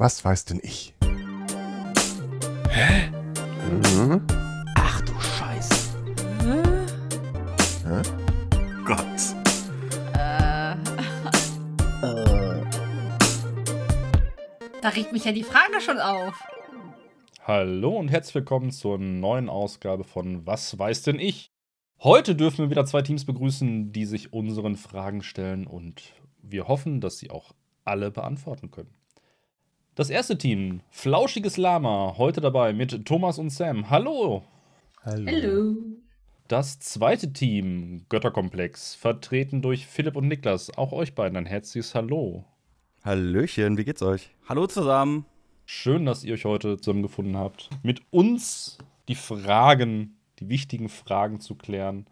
Was weiß denn ich? Hä? Mhm. Ach du Scheiße. Hä? Gott. Äh, da regt mich ja die Frage schon auf. Hallo und herzlich willkommen zur neuen Ausgabe von Was weiß denn ich? Heute dürfen wir wieder zwei Teams begrüßen, die sich unseren Fragen stellen und wir hoffen, dass sie auch alle beantworten können. Das erste Team, Flauschiges Lama, heute dabei mit Thomas und Sam. Hallo! Hallo. Das zweite Team, Götterkomplex, vertreten durch Philipp und Niklas. Auch euch beiden ein herzliches Hallo. Hallöchen, wie geht's euch? Hallo zusammen. Schön, dass ihr euch heute zusammengefunden habt, mit uns die Fragen, die wichtigen Fragen zu klären.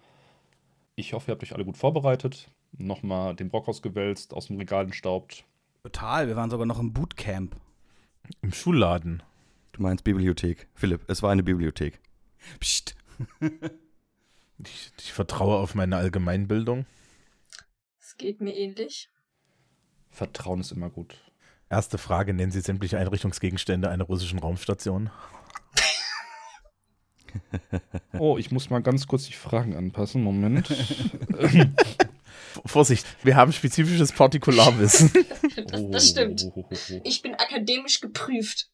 Ich hoffe, ihr habt euch alle gut vorbereitet, nochmal den Bock ausgewälzt, aus dem Regal entstaubt. Total, wir waren sogar noch im Bootcamp. Im Schulladen. Du meinst Bibliothek. Philipp, es war eine Bibliothek. Psst. Ich, ich vertraue auf meine Allgemeinbildung. Es geht mir ähnlich. Vertrauen ist immer gut. Erste Frage: Nennen Sie sämtliche Einrichtungsgegenstände einer russischen Raumstation? Oh, ich muss mal ganz kurz die Fragen anpassen. Moment. Vorsicht, wir haben spezifisches Partikularwissen. Das, das stimmt. Oh. Ich bin akademisch geprüft.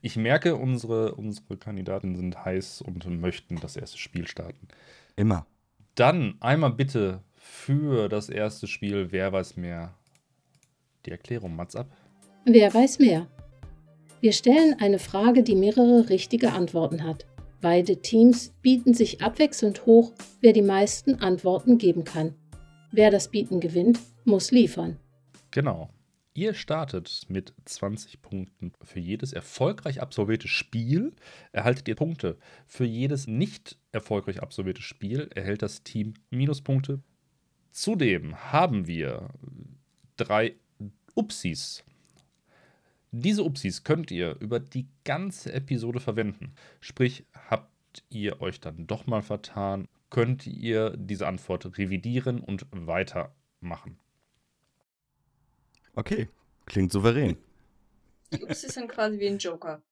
Ich merke, unsere, unsere Kandidaten sind heiß und möchten das erste Spiel starten. Immer. Dann einmal bitte für das erste Spiel Wer weiß mehr die Erklärung, Mats ab. Wer weiß mehr? Wir stellen eine Frage, die mehrere richtige Antworten hat. Beide Teams bieten sich abwechselnd hoch, wer die meisten Antworten geben kann. Wer das Bieten gewinnt, muss liefern. Genau. Ihr startet mit 20 Punkten für jedes erfolgreich absolvierte Spiel. Erhaltet ihr Punkte. Für jedes nicht erfolgreich absolvierte Spiel erhält das Team Minuspunkte. Zudem haben wir drei Upsis. Diese Upsis könnt ihr über die ganze Episode verwenden. Sprich, habt ihr euch dann doch mal vertan, könnt ihr diese Antwort revidieren und weitermachen. Okay, klingt souverän. Die Upsis sind quasi wie ein Joker.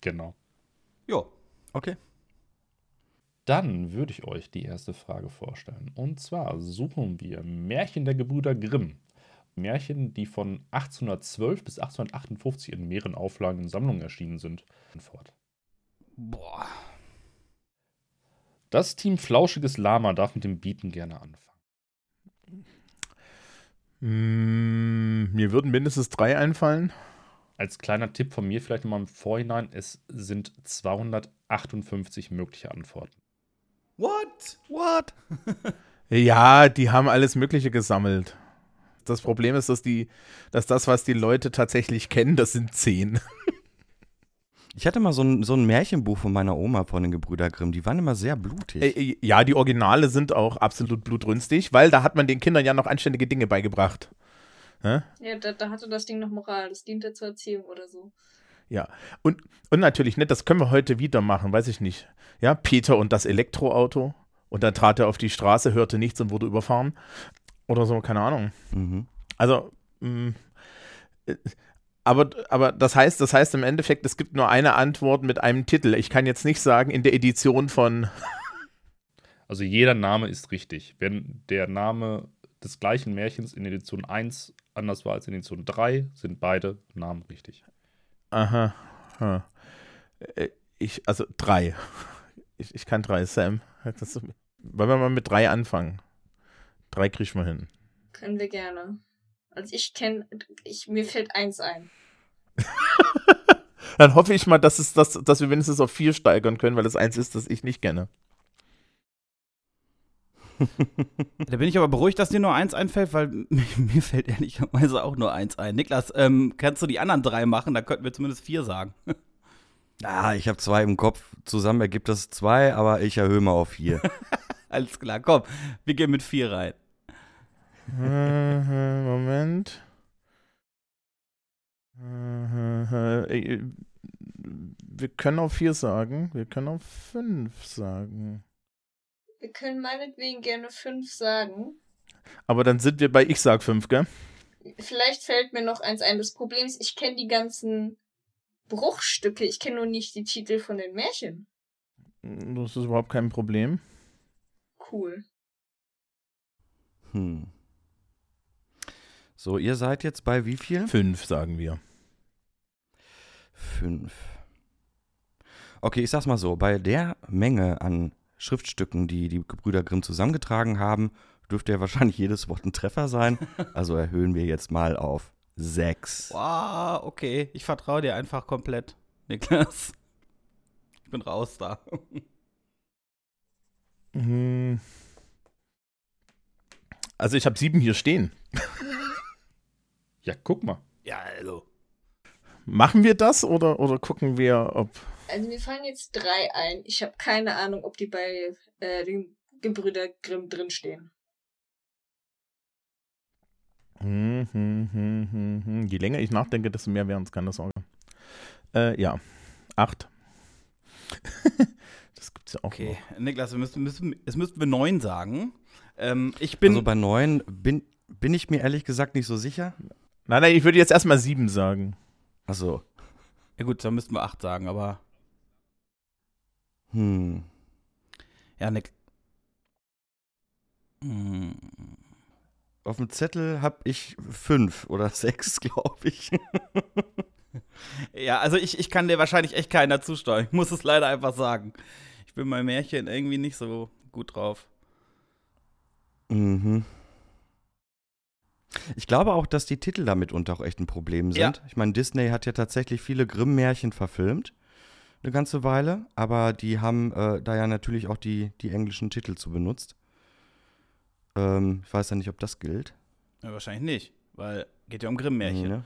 Genau. Jo. Okay. Dann würde ich euch die erste Frage vorstellen. Und zwar suchen wir Märchen der Gebrüder Grimm. Märchen, die von 1812 bis 1858 in mehreren Auflagen in Sammlungen erschienen sind. Fort. Boah. Das Team Flauschiges Lama darf mit dem Bieten gerne anfangen. Mm, mir würden mindestens drei einfallen. Als kleiner Tipp von mir vielleicht nochmal im Vorhinein, es sind 258 mögliche Antworten. What? What? Ja, die haben alles Mögliche gesammelt. Das Problem ist, dass, die, dass das, was die Leute tatsächlich kennen, das sind zehn. Ich hatte mal so ein, so ein Märchenbuch von meiner Oma von den Gebrüder Grimm. Die waren immer sehr blutig. Äh, ja, die Originale sind auch absolut blutrünstig, weil da hat man den Kindern ja noch anständige Dinge beigebracht. Hä? Ja, da, da hatte das Ding noch Moral. Das diente zur Erziehung oder so. Ja, und, und natürlich, ne, das können wir heute wieder machen, weiß ich nicht. Ja, Peter und das Elektroauto. Und dann trat er auf die Straße, hörte nichts und wurde überfahren. Oder so, keine Ahnung. Mhm. Also, mh, äh, aber, aber das heißt, das heißt im Endeffekt, es gibt nur eine Antwort mit einem Titel. Ich kann jetzt nicht sagen, in der Edition von. Also jeder Name ist richtig. Wenn der Name des gleichen Märchens in Edition 1 anders war als in Edition 3, sind beide Namen richtig. Aha. Hm. Äh, Ich, also drei. Ich, ich kann drei, Sam. Wollen wir mal mit drei anfangen? Drei kriegen wir hin. Können wir gerne. Also ich kenne, ich, mir fällt eins ein. Dann hoffe ich mal, dass, es, dass, dass wir wenigstens auf vier steigern können, weil das eins ist, das ich nicht kenne. Da bin ich aber beruhigt, dass dir nur eins einfällt, weil mir fällt ehrlicherweise auch nur eins ein. Niklas, ähm, kannst du die anderen drei machen? Da könnten wir zumindest vier sagen. Ah, ich habe zwei im Kopf. Zusammen ergibt das zwei, aber ich erhöhe mal auf vier. Alles klar, komm, wir gehen mit vier rein. Mhm, Moment. Äh, Wir können auf vier sagen. Wir können auf fünf sagen. Wir können meinetwegen gerne fünf sagen. Aber dann sind wir bei ich sag fünf, gell? Vielleicht fällt mir noch eins ein. Das Problem ist, ich kenne die ganzen Bruchstücke. Ich kenne nur nicht die Titel von den Märchen. Das ist überhaupt kein Problem. Cool. Hm. So, ihr seid jetzt bei wie viel? Fünf, sagen wir. Fünf. Okay, ich sag's mal so: Bei der Menge an Schriftstücken, die die Gebrüder Grimm zusammengetragen haben, dürfte ja wahrscheinlich jedes Wort ein Treffer sein. Also erhöhen wir jetzt mal auf sechs. Wow, okay. Ich vertraue dir einfach komplett, Niklas. Ich bin raus da. Hm. Also ich habe sieben hier stehen. Ja, guck mal. Ja, also. Machen wir das oder, oder gucken wir, ob. Also mir fallen jetzt drei ein. Ich habe keine Ahnung, ob die bei äh, den Gebrüder Grimm drinstehen. Hm, hm, hm, hm, hm. Je länger ich nachdenke, desto mehr werden es, keine Sorge. Äh, ja. Acht. das gibt's ja auch. Okay, noch. Niklas, wir müssen, müssen, jetzt müssten wir neun sagen. Ähm, ich bin. Also bei neun bin, bin ich mir ehrlich gesagt nicht so sicher. Nein, nein, ich würde jetzt erstmal sieben sagen. Also, ja, gut, dann müssten wir acht sagen, aber. hm. Ja, Nick. Hm. Auf dem Zettel habe ich fünf oder sechs, glaube ich. Ja, also ich, ich kann dir wahrscheinlich echt keiner zusteuern. Ich muss es leider einfach sagen. Ich bin bei Märchen irgendwie nicht so gut drauf. Mhm. Ich glaube auch, dass die Titel damit unter auch echt ein Problem sind. Ja. Ich meine, Disney hat ja tatsächlich viele Grimm-Märchen verfilmt. Eine ganze Weile. Aber die haben äh, da ja natürlich auch die, die englischen Titel zu benutzt. Ähm, ich weiß ja nicht, ob das gilt. Ja, wahrscheinlich nicht, weil geht ja um Grimm-Märchen. Ne?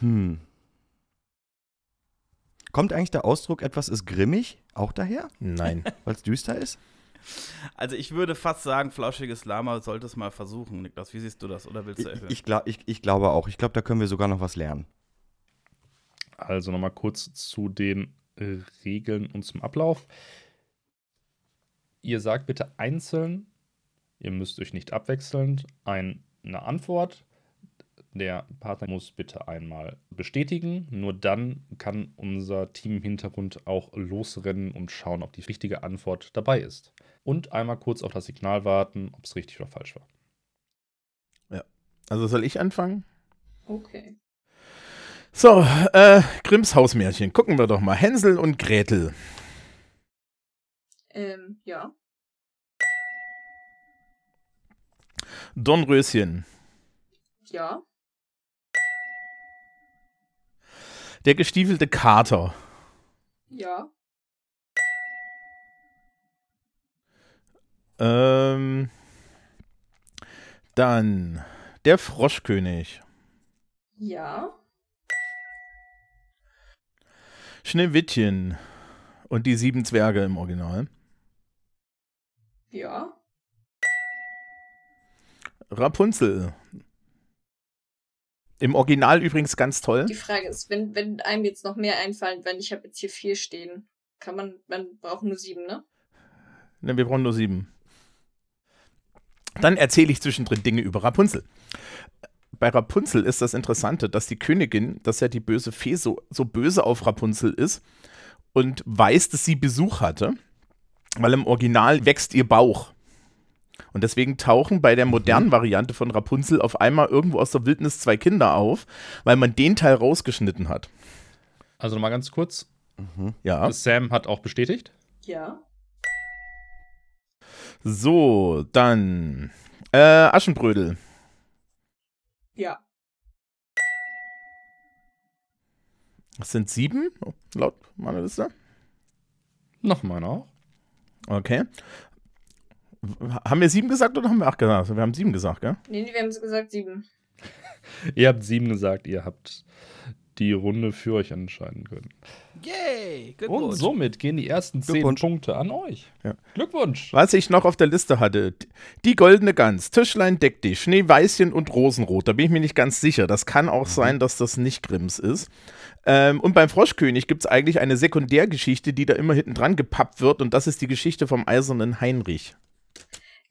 Hm. Kommt eigentlich der Ausdruck, etwas ist grimmig, auch daher, Nein. weil es düster ist? Also ich würde fast sagen, flauschiges Lama sollte es mal versuchen. Niklas, wie siehst du das? Oder willst Ich, du erhöhen? ich, glaub, ich, ich glaube auch. Ich glaube, da können wir sogar noch was lernen. Also nochmal kurz zu den äh, Regeln und zum Ablauf. Ihr sagt bitte einzeln, ihr müsst euch nicht abwechselnd, ein, eine Antwort. Der Partner muss bitte einmal bestätigen. Nur dann kann unser Team im Hintergrund auch losrennen und schauen, ob die richtige Antwort dabei ist. Und einmal kurz auf das Signal warten, ob es richtig oder falsch war. Also soll ich anfangen? Okay. So, äh, Grimms Hausmärchen. Gucken wir doch mal. Hänsel und Gretel. Ähm, ja. Dornröschen. Ja. Der gestiefelte Kater. Ja. Ähm, dann der Froschkönig. Ja. Schneewittchen. Und die sieben Zwerge im Original. Ja. Rapunzel. Im Original übrigens ganz toll. Die Frage ist, wenn, wenn einem jetzt noch mehr einfallen, wenn ich habe jetzt hier vier stehen, kann man, man braucht nur sieben, ne? Ne, wir brauchen nur sieben. Dann erzähle ich zwischendrin Dinge über Rapunzel. Bei Rapunzel ist das Interessante, dass die Königin, dass ja die böse Fee so, so böse auf Rapunzel ist und weiß, dass sie Besuch hatte, weil im Original wächst ihr Bauch. Und deswegen tauchen bei der modernen Variante von Rapunzel auf einmal irgendwo aus der Wildnis zwei Kinder auf, weil man den Teil rausgeschnitten hat. Also nochmal ganz kurz. Ja. Sam hat auch bestätigt. Ja. So, dann äh, Aschenbrödel. Ja. Das sind sieben, laut meiner Liste. Nochmal auch. Okay. Haben wir sieben gesagt oder haben wir acht gesagt? Also Wir haben sieben gesagt, gell? Nee, nee, wir haben gesagt sieben. Ihr habt sieben gesagt, ihr habt die Runde für euch entscheiden können. Yay! Und Glückwunsch. somit gehen die ersten zehn. Punkte an euch. Ja. Glückwunsch. Was ich noch auf der Liste hatte, die goldene Gans, Tischlein deck dich, Schneeweißchen und Rosenrot. Da bin ich mir nicht ganz sicher. Das kann auch sein, dass das nicht Grimms ist. Ähm, und beim Froschkönig gibt es eigentlich eine Sekundärgeschichte, die da immer hinten dran gepappt wird. Und das ist die Geschichte vom eisernen Heinrich.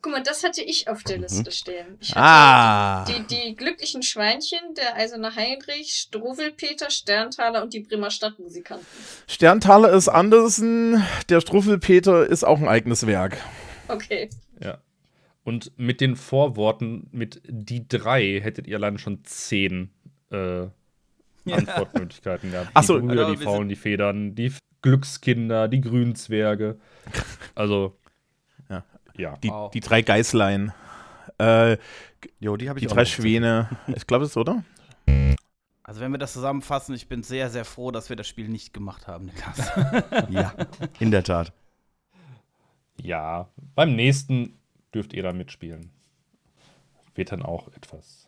Guck mal, das hatte ich auf der Mhm. Liste stehen. Ich hatte Ah. die, die glücklichen Schweinchen, der Eiserne Heinrich, Struwwelpeter, Sterntaler und die Bremer Stadtmusikanten. Sterntaler ist Andersen, der Struffelpeter ist auch ein eigenes Werk. Okay. Ja. Und mit den Vorworten, mit die drei, hättet ihr allein schon zehn äh, Antwortmöglichkeiten gehabt. Ach so, die Brüder, aber die Faulen, die Federn, die Glückskinder, die Grünzwerge. Also, Ja. Die, Wow. die drei Geißlein. Äh, Jo, die habe ich die auch drei. Schwäne. Ich glaube, das ist, oder? Also wenn wir das zusammenfassen, ich bin sehr, sehr froh, dass wir das Spiel nicht gemacht haben, Niklas. Ja, in der Tat. Ja, beim nächsten dürft ihr dann mitspielen. Wird dann auch etwas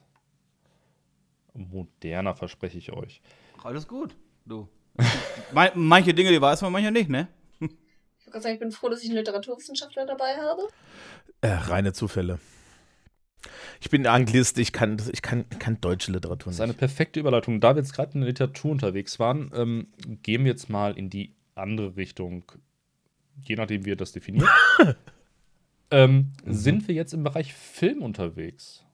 moderner, verspreche ich euch. Alles gut, du. Man- manche Dinge, die weiß man, manche nicht, ne? Ich wollte gerade sagen, ich bin froh, dass ich einen Literaturwissenschaftler dabei habe. Äh, reine Zufälle. Ich bin Anglist, ich kann, ich kann, kann deutsche Literatur Das ist nicht. eine perfekte Überleitung. Da wir jetzt gerade in der Literatur unterwegs waren, ähm, gehen wir jetzt mal in die andere Richtung, je nachdem, wie ihr das definiert. ähm, Sind wir jetzt im Bereich Film unterwegs?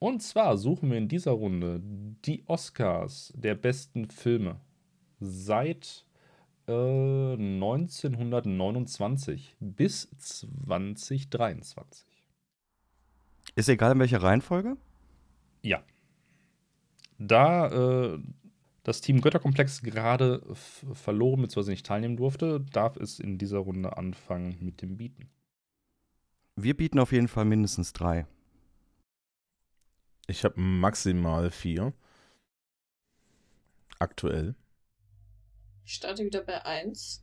Und zwar suchen wir in dieser Runde die Oscars der besten Filme seit äh, 1929 bis 2023. Ist egal in welcher Reihenfolge? Ja. Da äh, das Team Götterkomplex gerade verloren bzw. nicht teilnehmen durfte, darf es in dieser Runde anfangen mit dem Bieten. Wir bieten auf jeden Fall mindestens drei. Ich habe maximal vier. Aktuell. Ich starte wieder bei 1.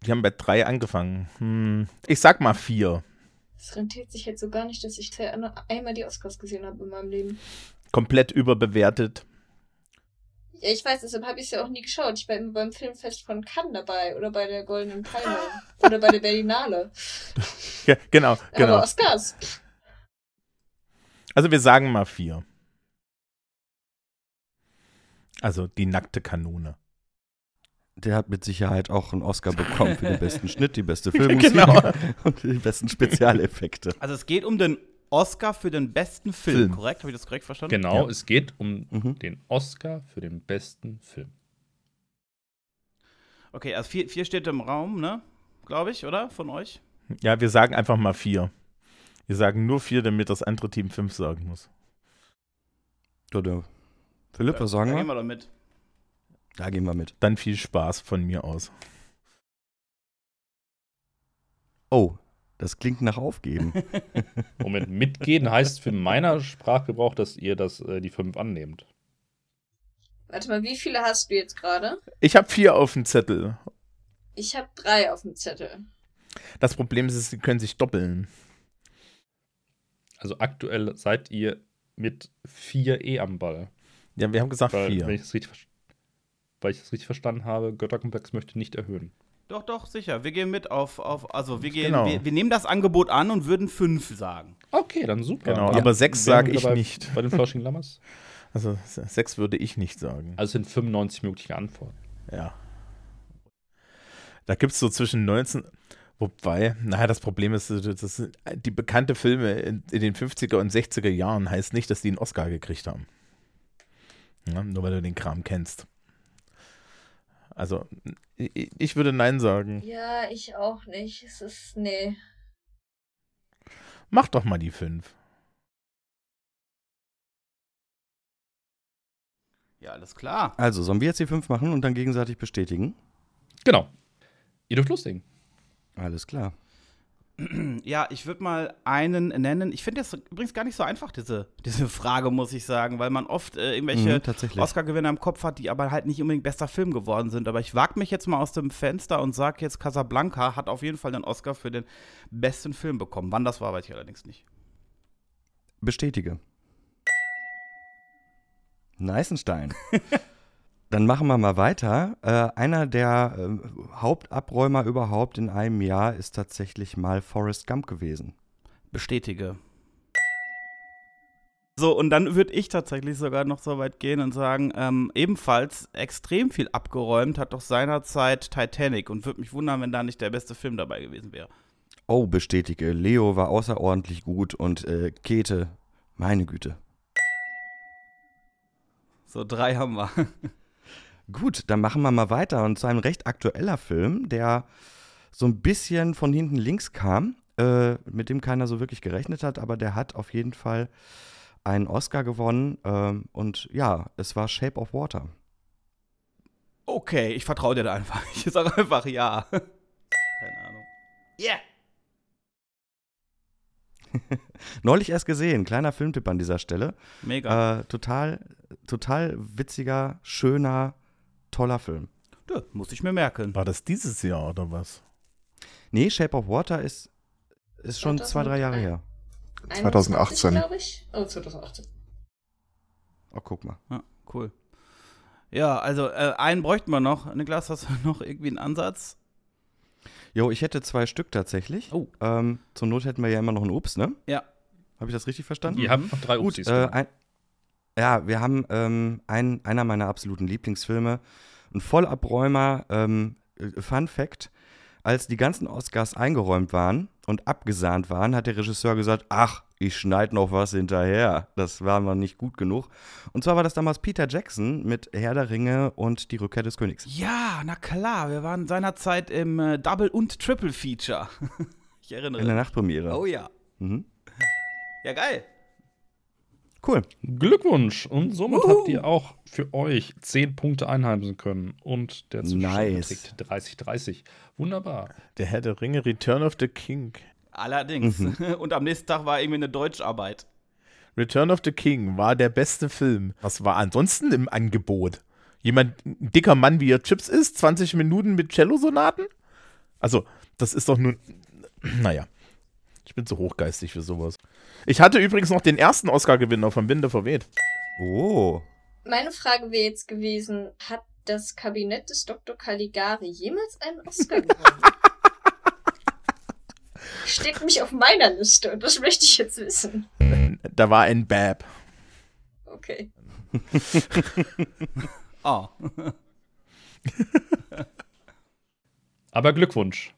Wir haben bei drei angefangen. Hm, ich sag mal vier. Es rentiert sich jetzt so gar nicht, dass ich zwei- einmal die Oscars gesehen habe in meinem Leben. Komplett überbewertet. Ja, ich weiß, deshalb habe ich es ja auch nie geschaut. Ich war immer beim Filmfest von Cannes dabei oder bei der Goldenen Palme oder bei der Berlinale. Ja, genau, genau. Aber Oscars. Also wir sagen mal vier. Also die nackte Kanone. Der hat mit Sicherheit auch einen Oscar bekommen für den besten Schnitt, die beste Filmmusik Genau. und die besten Spezialeffekte. Also es geht um den Oscar für den besten Film, Film. korrekt? Habe ich das korrekt verstanden? Genau, Ja. es geht um Mhm. den Oscar für den besten Film. Okay, also vier, vier steht im Raum, ne? Glaube ich, oder? Von euch? Ja, wir sagen einfach mal vier. Wir sagen nur vier, damit das andere Team fünf sagen muss. Oder Philipp, was sagen da gehen wir? wir doch mit. Da gehen wir mit. Dann viel Spaß von mir aus. Oh, das klingt nach Aufgeben. Moment, mitgehen heißt für meiner Sprachgebrauch, dass ihr das, äh, die fünf annehmt. Warte mal, wie viele hast du jetzt gerade? Ich habe vier auf dem Zettel. Ich habe drei auf dem Zettel. Das Problem ist, sie können sich doppeln. Also aktuell seid ihr mit 4 E am Ball. Ja, wir haben gesagt Weil, vier. wenn ich das richtig, weil ich das richtig verstanden habe, Götterkomplex möchte nicht erhöhen. Doch, doch, sicher. Wir gehen mit auf, auf also wir gehen, Genau. wir, wir nehmen das Angebot an und würden fünf sagen. Okay, dann super. Genau, Ja. aber sechs sage ich bei, nicht. Bei den Flauschigen Lammers? Also sechs würde ich nicht sagen. Also es sind 95 mögliche Antworten. Ja. Da gibt es so zwischen 19. Wobei, naja, das Problem ist, das sind, die bekannte Filme in, in den 50er und 60er Jahren heißt nicht, dass die einen Oscar gekriegt haben. Ja, nur weil du den Kram kennst. Also, ich, ich würde Nein sagen. Ja, ich auch nicht. Es ist. Nee. Mach doch mal die fünf. Ja, alles klar. Also, sollen wir jetzt die fünf machen und dann gegenseitig bestätigen? Genau. Ihr dürft loslegen. Alles klar. Ja, ich würde mal einen nennen. Ich finde das übrigens gar nicht so einfach, diese, diese Frage, muss ich sagen, weil man oft äh, irgendwelche Mhm. Oscar-Gewinner im Kopf hat, die aber halt nicht unbedingt bester Film geworden sind. Aber ich wage mich jetzt mal aus dem Fenster und sage jetzt, Casablanca hat auf jeden Fall den Oscar für den besten Film bekommen. Wann das war, weiß ich allerdings nicht. Bestätige. Neißenstein. Dann machen wir mal weiter. Äh, einer der äh, Hauptabräumer überhaupt in einem Jahr ist tatsächlich mal Forrest Gump gewesen. Bestätige. So, und dann würde ich tatsächlich sogar noch so weit gehen und sagen, ähm, ebenfalls extrem viel abgeräumt hat doch seinerzeit Titanic und würde mich wundern, wenn da nicht der beste Film dabei gewesen wäre. Oh, bestätige. Leo war außerordentlich gut und äh, Käthe, meine Güte. So, drei haben wir. Gut, dann machen wir mal weiter und zu einem recht aktueller Film, der so ein bisschen von hinten links kam, äh, mit dem keiner so wirklich gerechnet hat, aber der hat auf jeden Fall einen Oscar gewonnen ähm, und ja, es war Shape of Water. Okay, ich vertraue dir da einfach. Ich sage einfach ja. Keine Ahnung. Yeah! Neulich erst gesehen, kleiner Filmtipp an dieser Stelle. Mega. Äh, total, total witziger, schöner, toller Film. Ja, muss ich mir merken. War das dieses Jahr oder was? Nee, Shape of Water ist, ist schon zwei, drei Jahre her. 2018. glaube ich. Oh, 2018. Oh, guck mal. Ja, cool. Ja, also äh, einen bräuchten wir noch. Niklas, hast du noch irgendwie einen Ansatz? Jo, ich hätte zwei Stück tatsächlich. Oh. Ähm, zur Not hätten wir ja immer noch einen Ups, ne? Ja. Habe ich das richtig verstanden? Habt noch drei Gut, Upsis. äh, ein, ja, wir haben ähm, ein, einer meiner absoluten Lieblingsfilme, ein Vollabräumer, ähm, äh, Fun Fact, als die ganzen Oscars eingeräumt waren und abgesahnt waren, hat der Regisseur gesagt, ach, ich schneide noch was hinterher. Das war mal nicht gut genug. Und zwar war das damals Peter Jackson mit Herr der Ringe und die Rückkehr des Königs. Ja, na klar. Wir waren seinerzeit im äh, Double- und Triple-Feature. ich erinnere In der mich. Nachtpremiere. Oh ja. Mhm. Ja, geil. Cool. Glückwunsch! Und somit habt ihr auch für euch 10 Punkte einheimsen können. Und der Zustand Nice. trägt 30-30. Wunderbar. Der Herr der Ringe, Return of the King. Allerdings. Mhm. Und am nächsten Tag war irgendwie eine Deutscharbeit. Return of the King war der beste Film. Was war ansonsten im Angebot? Jemand, ein dicker Mann, wie er Chips ist, 20 Minuten mit Cello-Sonaten? Also, das ist doch nun. Naja. Ich bin zu hochgeistig für sowas. Ich hatte übrigens noch den ersten Oscar-Gewinner vom Winde verweht. Oh. Meine Frage wäre jetzt gewesen, hat das Kabinett des Dr. Caligari jemals einen Oscar gewonnen? Steht nämlich auf meiner Liste und das möchte ich jetzt wissen. Da war ein Bab. Okay. Oh. Aber Glückwunsch.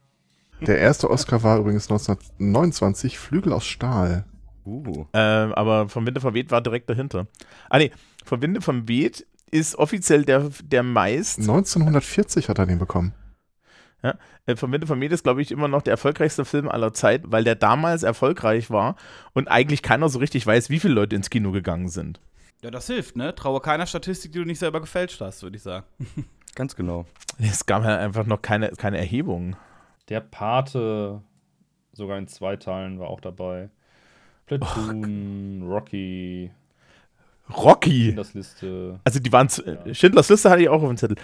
Der erste Oscar war übrigens 1929 Flügel aus Stahl. Uh. Ähm, aber vom Winde verweht war direkt dahinter. Ah, nee. Vom Winde verweht ist offiziell der, der meist. 1940 hat er den bekommen. Äh, vom Winde verweht ist, glaube ich, immer noch der erfolgreichste Film aller Zeit, weil der damals erfolgreich war und eigentlich keiner so richtig weiß, wie viele Leute ins Kino gegangen sind. Ja, das hilft, ne? Traue keiner Statistik, die du nicht selber gefälscht hast, würde ich sagen. Ganz genau. Es gab halt einfach noch keine, keine Erhebung. Der Pate, sogar in zwei Teilen, war auch dabei. Platoon, Rocky, Rocky! das Liste, Also die waren zu, äh, Schindlers Liste hatte ich auch auf dem Zettel.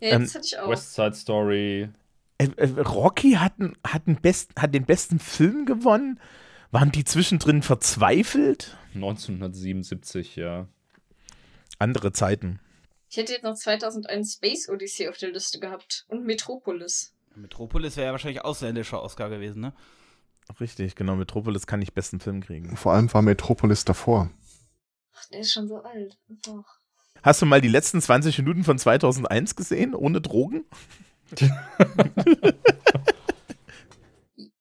Ja, Ähm, das hatte ich auch. West Side Story. Äh, äh, Rocky hat, hat, best, hat den besten Film gewonnen. Waren die zwischendrin verzweifelt? 1977, ja. Andere Zeiten. Ich hätte jetzt noch 2001 Space Odyssey auf der Liste gehabt und Metropolis. Metropolis wäre ja wahrscheinlich ausländischer Oscar gewesen, ne? Richtig, genau. Metropolis kann nicht besten Film kriegen. Vor allem war Metropolis davor. Ach, der ist schon so alt. Oh. Hast du mal die letzten 20 Minuten von 2001 gesehen, ohne Drogen?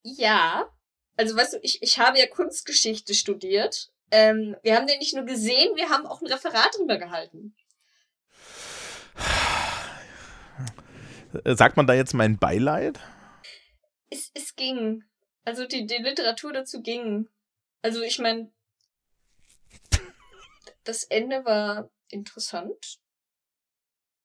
Ja. Also weißt du, ich, ich habe ja Kunstgeschichte studiert. Ähm, wir haben den nicht nur gesehen, wir haben auch ein Referat drüber gehalten. Äh, Sagt man da jetzt mein Beileid? Es, es ging. Also die, die Literatur dazu ging. Also ich meine, das Ende war interessant.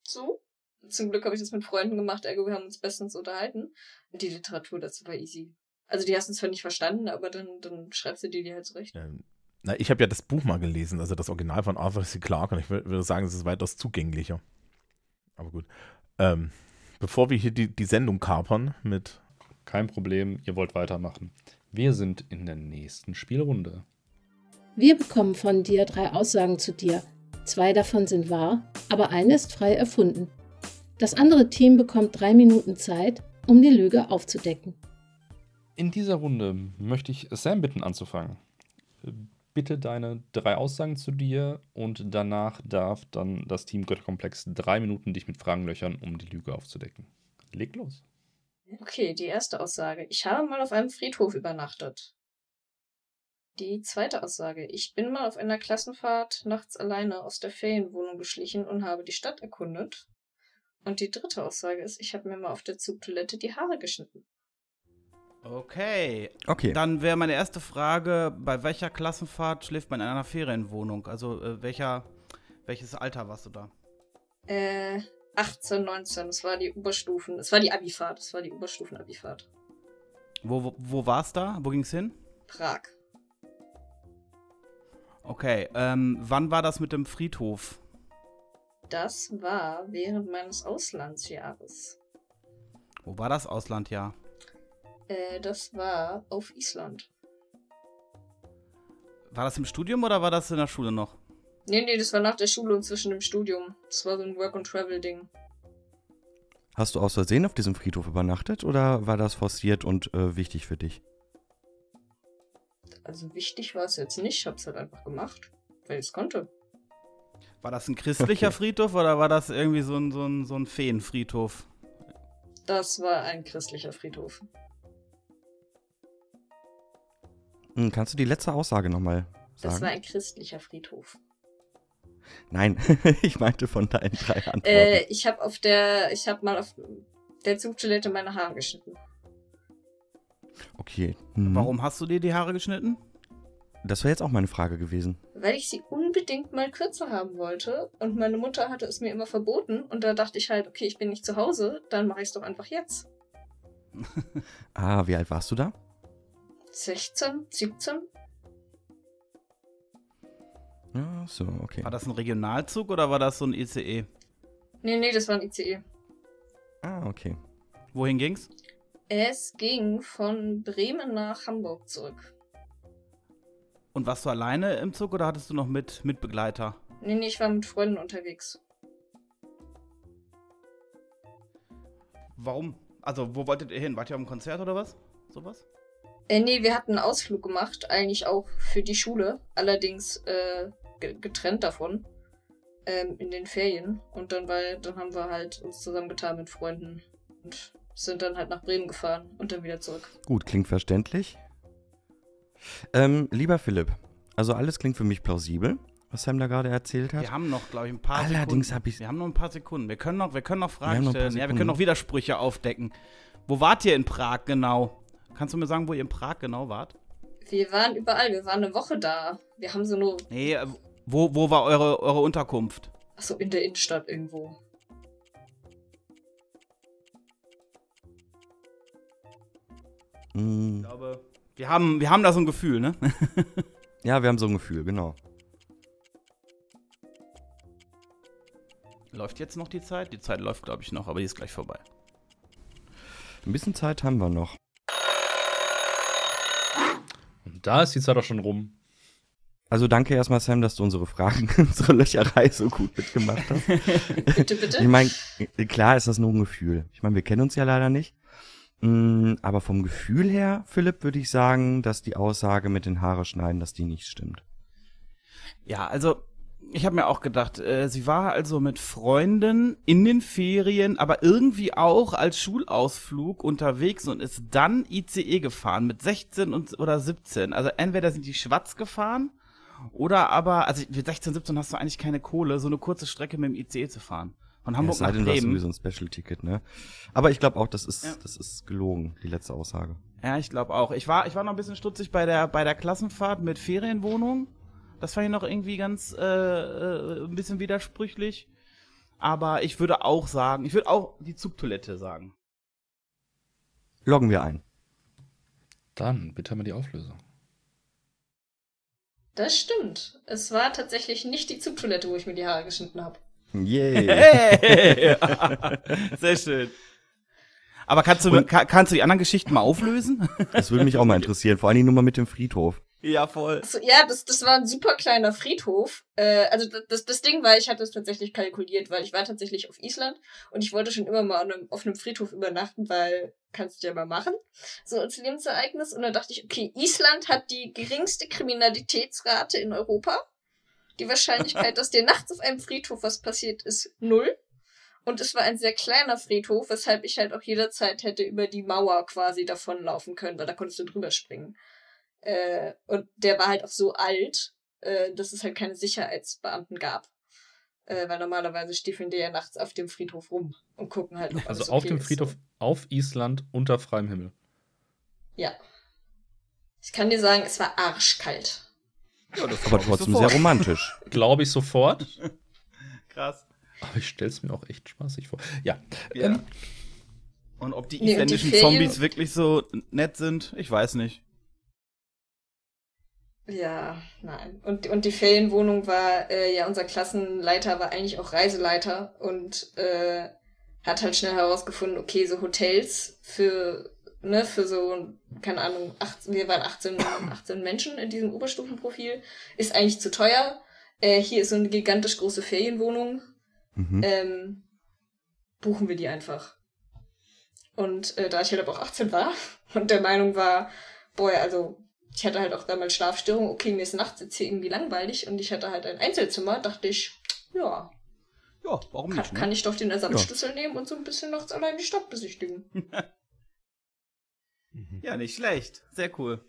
So. Zum Glück habe ich das mit Freunden gemacht, ergo wir haben uns bestens unterhalten. Und die Literatur dazu war easy. Also die hast du zwar nicht verstanden, aber dann, dann schreibst du dir die halt zurecht. Ähm, Na, ich habe ja das Buch mal gelesen, also das Original von Arthur C. Clarke, und ich wür- würde sagen, es ist weitaus zugänglicher. Aber gut. Ähm, bevor wir hier die, die Sendung kapern mit. Kein Problem, ihr wollt weitermachen. Wir sind in der nächsten Spielrunde. Wir bekommen von dir drei Aussagen zu dir. Zwei davon sind wahr, aber eine ist frei erfunden. Das andere Team bekommt drei Minuten Zeit, um die Lüge aufzudecken. In dieser Runde möchte ich Sam bitten anzufangen. Bitte deine drei Aussagen zu dir und danach darf dann das Team Götterkomplex drei Minuten dich mit Fragen löchern, um die Lüge aufzudecken. Leg los. Okay, die erste Aussage. Ich habe mal auf einem Friedhof übernachtet. Die zweite Aussage. Ich bin mal auf einer Klassenfahrt nachts alleine aus der Ferienwohnung geschlichen und habe die Stadt erkundet. Und die dritte Aussage ist, ich habe mir mal auf der Zugtoilette die Haare geschnitten. Okay. Okay. Dann wäre meine erste Frage, bei welcher Klassenfahrt schläft man in einer Ferienwohnung? Also äh, welcher, welches Alter warst du da? Äh, 18, 19. Das war die Oberstufen. Das war die Abifahrt. Das war die Oberstufen-Abifahrt. Wo, wo, wo war's da? Wo ging's hin? Prag. Okay, ähm, wann war das mit dem Friedhof? Das war während meines Auslandsjahres. Wo war das Auslandjahr? Äh, das war auf Island. War das im Studium oder war das in der Schule noch? Nee, nee, das war nach der Schule und zwischen dem Studium. Das war so ein Work-and-Travel-Ding. Hast du aus Versehen auf diesem Friedhof übernachtet oder war das forciert und äh, wichtig für dich? Also wichtig war es jetzt nicht. Ich hab's halt einfach gemacht, weil ich es konnte. War das ein christlicher Okay. Friedhof oder war das irgendwie so ein, so ein, so ein Feenfriedhof? Das war ein christlicher Friedhof. Hm, kannst du die letzte Aussage nochmal Das sagen? war ein christlicher Friedhof. Nein, ich meinte von deinen drei Antworten. Äh, ich habe auf der, ich habe mal auf der Zugtoilette meine Haare geschnitten. okay. Mhm. Warum hast du dir die Haare geschnitten? Das wäre jetzt auch meine Frage gewesen. Weil ich sie unbedingt mal kürzer haben wollte und meine Mutter hatte es mir immer verboten und da dachte ich halt, okay, ich bin nicht zu Hause, dann mache ich es doch einfach jetzt. Ah, wie alt warst du da? 16, 17? Ja, so, okay. War das ein Regionalzug oder war das so ein ICE? Nee, nee, das war ein ICE. Ah, okay. Wohin ging's? Es ging von Bremen nach Hamburg zurück. Und warst du alleine im Zug oder hattest du noch mit Mitbegleiter? Nee, nee, ich war mit Freunden unterwegs. Warum? Also, wo wolltet ihr hin? Wart ihr am Konzert oder was? Sowas? Äh, nee, wir hatten einen Ausflug gemacht, eigentlich auch für die Schule, allerdings äh, getrennt davon, ähm, in den Ferien. Und dann, war, dann haben wir halt uns zusammengetan mit Freunden und sind dann halt nach Bremen gefahren und dann wieder zurück. Gut, klingt verständlich. Ähm, lieber Philipp, also alles klingt für mich plausibel, was Sam da gerade erzählt hat. Wir haben noch, glaube ich, ein paar Allerdings Sekunden. hab ich- Wir haben noch ein paar Sekunden. Wir können noch, wir können noch Fragen noch stellen. Ja, wir können noch Widersprüche aufdecken. Wo wart ihr in Prag genau? Kannst du mir sagen, wo ihr in Prag genau wart? Wir waren überall, wir waren eine Woche da. Wir haben so nur, Nee, äh, wo, wo war eure, eure Unterkunft? achso, in der Innenstadt irgendwo. Ich Mm, glaube, wir haben, wir haben da so ein Gefühl, ne? ja, wir haben so ein Gefühl, genau. Läuft jetzt noch die Zeit? Die Zeit läuft, glaube ich, noch, aber die ist gleich vorbei. Ein bisschen Zeit haben wir noch. Und da ist die Zeit auch schon rum. Also danke erstmal, Sam, dass du unsere Fragen, unsere Löcherei so gut mitgemacht hast. Bitte, bitte. Ich meine, klar ist das nur ein Gefühl. Ich meine, wir kennen uns ja leider nicht. Mm, Aber vom Gefühl her, Philipp, würde ich sagen, dass die Aussage mit den Haare schneiden, dass die nicht stimmt. Ja, also ich habe mir auch gedacht, äh, sie war also mit Freunden in den Ferien, aber irgendwie auch als Schulausflug unterwegs und ist dann ICE gefahren mit 16 und, oder 17. Also entweder sind die schwarz gefahren oder aber, also mit 16, 17 hast du eigentlich keine Kohle, so eine kurze Strecke mit dem ICE zu fahren. Von Ja, Hamburg es sei nach denn, du hast Bremen. sowieso ein Special-Ticket, ne? Aber ich glaube auch, das ist, Ja. das ist gelogen, die letzte Aussage. Ja, ich glaube auch. Ich war, ich war noch ein bisschen stutzig bei der, bei der Klassenfahrt mit Ferienwohnung. Das fand ich noch irgendwie ganz äh, äh, ein bisschen widersprüchlich. Aber ich würde auch sagen, ich würde auch die Zugtoilette sagen. Loggen wir ein. Dann bitte mal die Auflösung. Das stimmt. Es war tatsächlich nicht die Zugtoilette, wo ich mir die Haare geschnitten habe. Yay. Hey! Sehr schön. Aber kannst du, Und- kannst du die anderen Geschichten mal auflösen? Das würde mich auch mal interessieren, vor allen Dingen nur mal mit dem Friedhof. Ja, voll. Also, ja, das, das war ein super kleiner Friedhof. Äh, also das- das, Ding war, ich hatte es tatsächlich kalkuliert, weil ich war tatsächlich auf Island und ich wollte schon immer mal einem, auf einem Friedhof übernachten, weil kannst du ja mal machen, so als Lebensereignis. Und dann dachte ich, okay, Island hat die geringste Kriminalitätsrate in Europa. Die Wahrscheinlichkeit, dass dir nachts auf einem Friedhof was passiert, ist null. Und es war ein sehr kleiner Friedhof, weshalb ich halt auch jederzeit hätte über die Mauer quasi davonlaufen können, weil da konntest du drüber springen. Äh, und der war halt auch so alt, äh, dass es halt keine Sicherheitsbeamten gab. Äh, weil normalerweise stiefeln die ja nachts auf dem Friedhof rum und gucken halt, ob Also alles auf okay dem ist. Friedhof auf Island unter freiem Himmel. Ja. Ich kann dir sagen, es war arschkalt. Ja, das Aber trotzdem sofort. sehr romantisch. Glaube ich sofort. Krass. Aber ich stelle es mir auch echt spaßig vor. Ja. Ja. Ähm, Und ob die Nee, und die isländischen Zombies wirklich so nett sind, ich weiß nicht. Ja, nein. Und, und die Ferienwohnung war, äh, ja, unser Klassenleiter war eigentlich auch Reiseleiter und äh, hat halt schnell herausgefunden, okay, so Hotels für, ne, für so, keine Ahnung, 18, wir waren 18, 18 Menschen in diesem Oberstufenprofil, ist eigentlich zu teuer. Äh, hier ist so eine gigantisch große Ferienwohnung. Mhm. Ähm, buchen wir die einfach. Und äh, da ich halt aber auch 18 war und der Meinung war, boah, also ich hatte halt auch damals Schlafstörungen, okay, mir ist nachts jetzt hier irgendwie langweilig und ich hatte halt ein Einzelzimmer, dachte ich, ja, Ja, warum kann, nicht, ne? kann ich doch den Ersatzschlüssel nehmen und so ein bisschen nachts allein die Stadt besichtigen. Ja, nicht schlecht. Sehr cool.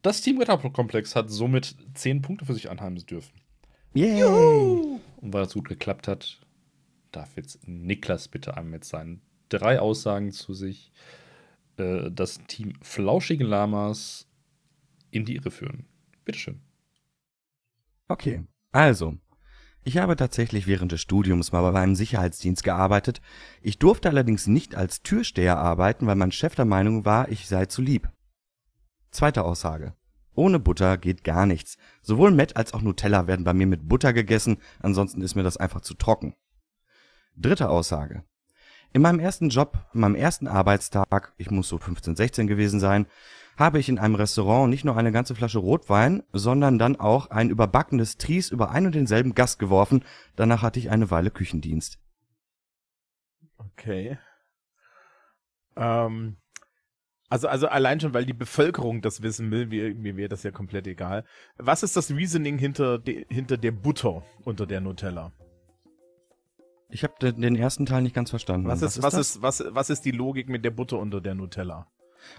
Das Team Ritterkomplex hat somit 10 Punkte für sich anheimsen dürfen. Yay! Und weil das gut geklappt hat, darf jetzt Niklas bitte einmal mit seinen drei Aussagen zu sich äh, das Team Flauschige Lamas in die Irre führen. Bitteschön. Okay, also. Ich habe tatsächlich während des Studiums mal bei einem Sicherheitsdienst gearbeitet. Ich durfte allerdings nicht als Türsteher arbeiten, weil mein Chef der Meinung war, ich sei zu lieb. Zweite Aussage. Ohne Butter geht gar nichts. Sowohl Met als auch Nutella werden bei mir mit Butter gegessen, ansonsten ist mir das einfach zu trocken. Dritte Aussage. In meinem ersten Job, an meinem ersten Arbeitstag, ich muss so 15, 16 gewesen sein, habe ich in einem Restaurant nicht nur eine ganze Flasche Rotwein, sondern dann auch ein überbackenes Tries über ein und denselben Gast geworfen. Danach hatte ich eine Weile Küchendienst. Okay. Ähm, also, also allein schon, weil die Bevölkerung das wissen will, mir, mir wäre das ja komplett egal. Was ist das Reasoning hinter, de, hinter der Butter unter der Nutella? Ich habe den, den ersten Teil nicht ganz verstanden. Was ist, was das? ist, was, was ist die Logik mit der Butter unter der Nutella?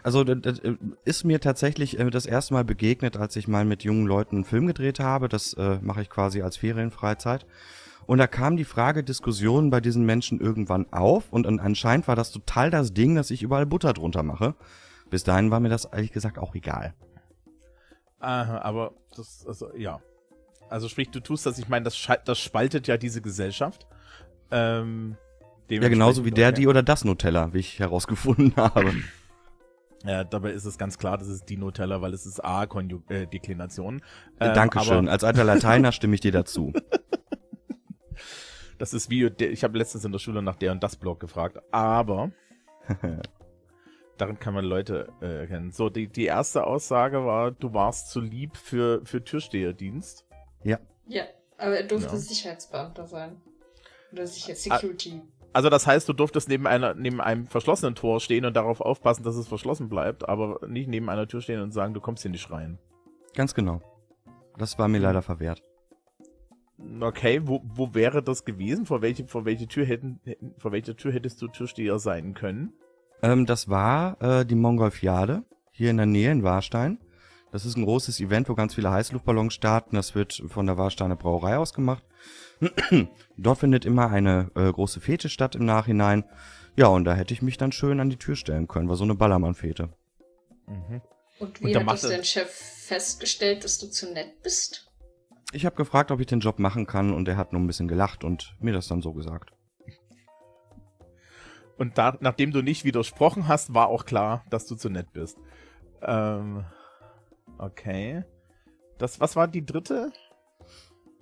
Also das, äh, ist mir tatsächlich äh, das erste Mal begegnet, als ich mal mit jungen Leuten einen Film gedreht habe. Das äh, mache ich quasi als Ferienfreizeit. Und da kam die Frage Diskussion bei diesen Menschen irgendwann auf und an- anscheinend war das total das Ding, dass ich überall Butter drunter mache. Bis dahin war mir das ehrlich gesagt auch egal. Aha, aber das, also, ja. Also sprich, du tust das, ich meine, das, das spaltet ja diese Gesellschaft. Ähm, Ja, genauso wie der, okay. die oder das Nutella, wie ich herausgefunden habe. Ja, dabei ist es ganz klar, das ist die Nutella, weil es ist A-Deklination. Ähm, Dankeschön. aber Als alter Lateiner stimme ich dir dazu. Das ist wie, der- ich habe letztens in der Schule nach der und das Blog gefragt, aber darin kann man Leute äh, erkennen. So, die, die erste Aussage war, du warst zu lieb für, für Türsteherdienst. Ja, aber er durfte Ja. Sicherheitsbeamter sein. Oder sicher Ah. Security. Also das heißt, du durftest neben einer, neben einem verschlossenen Tor stehen und darauf aufpassen, dass es verschlossen bleibt, aber nicht neben einer Tür stehen und sagen, du kommst hier nicht rein. Ganz genau. Das war mir leider verwehrt. Okay, wo, wo wäre das gewesen? Vor welche, vor welche Tür hätten, hätten, vor welcher Tür hättest du Türsteher sein können? Ähm, das war äh, die Mongolfiade hier in der Nähe in Warstein. Das ist ein großes Event, wo ganz viele Heißluftballons starten. Das wird von der Warsteiner Brauerei aus gemacht. Dort findet immer eine äh, große Fete statt im Nachhinein. Ja, und da hätte ich mich dann schön an die Tür stellen können. War so eine Ballermann-Fete. Mhm. Und Und wie da hat das dein Chef festgestellt, dass du zu nett bist? Ich habe gefragt, ob ich den Job machen kann und er hat nur ein bisschen gelacht und mir das dann so gesagt. Und da, nachdem du nicht widersprochen hast, war auch klar, dass du zu nett bist. Ähm, okay. Das, was war die dritte?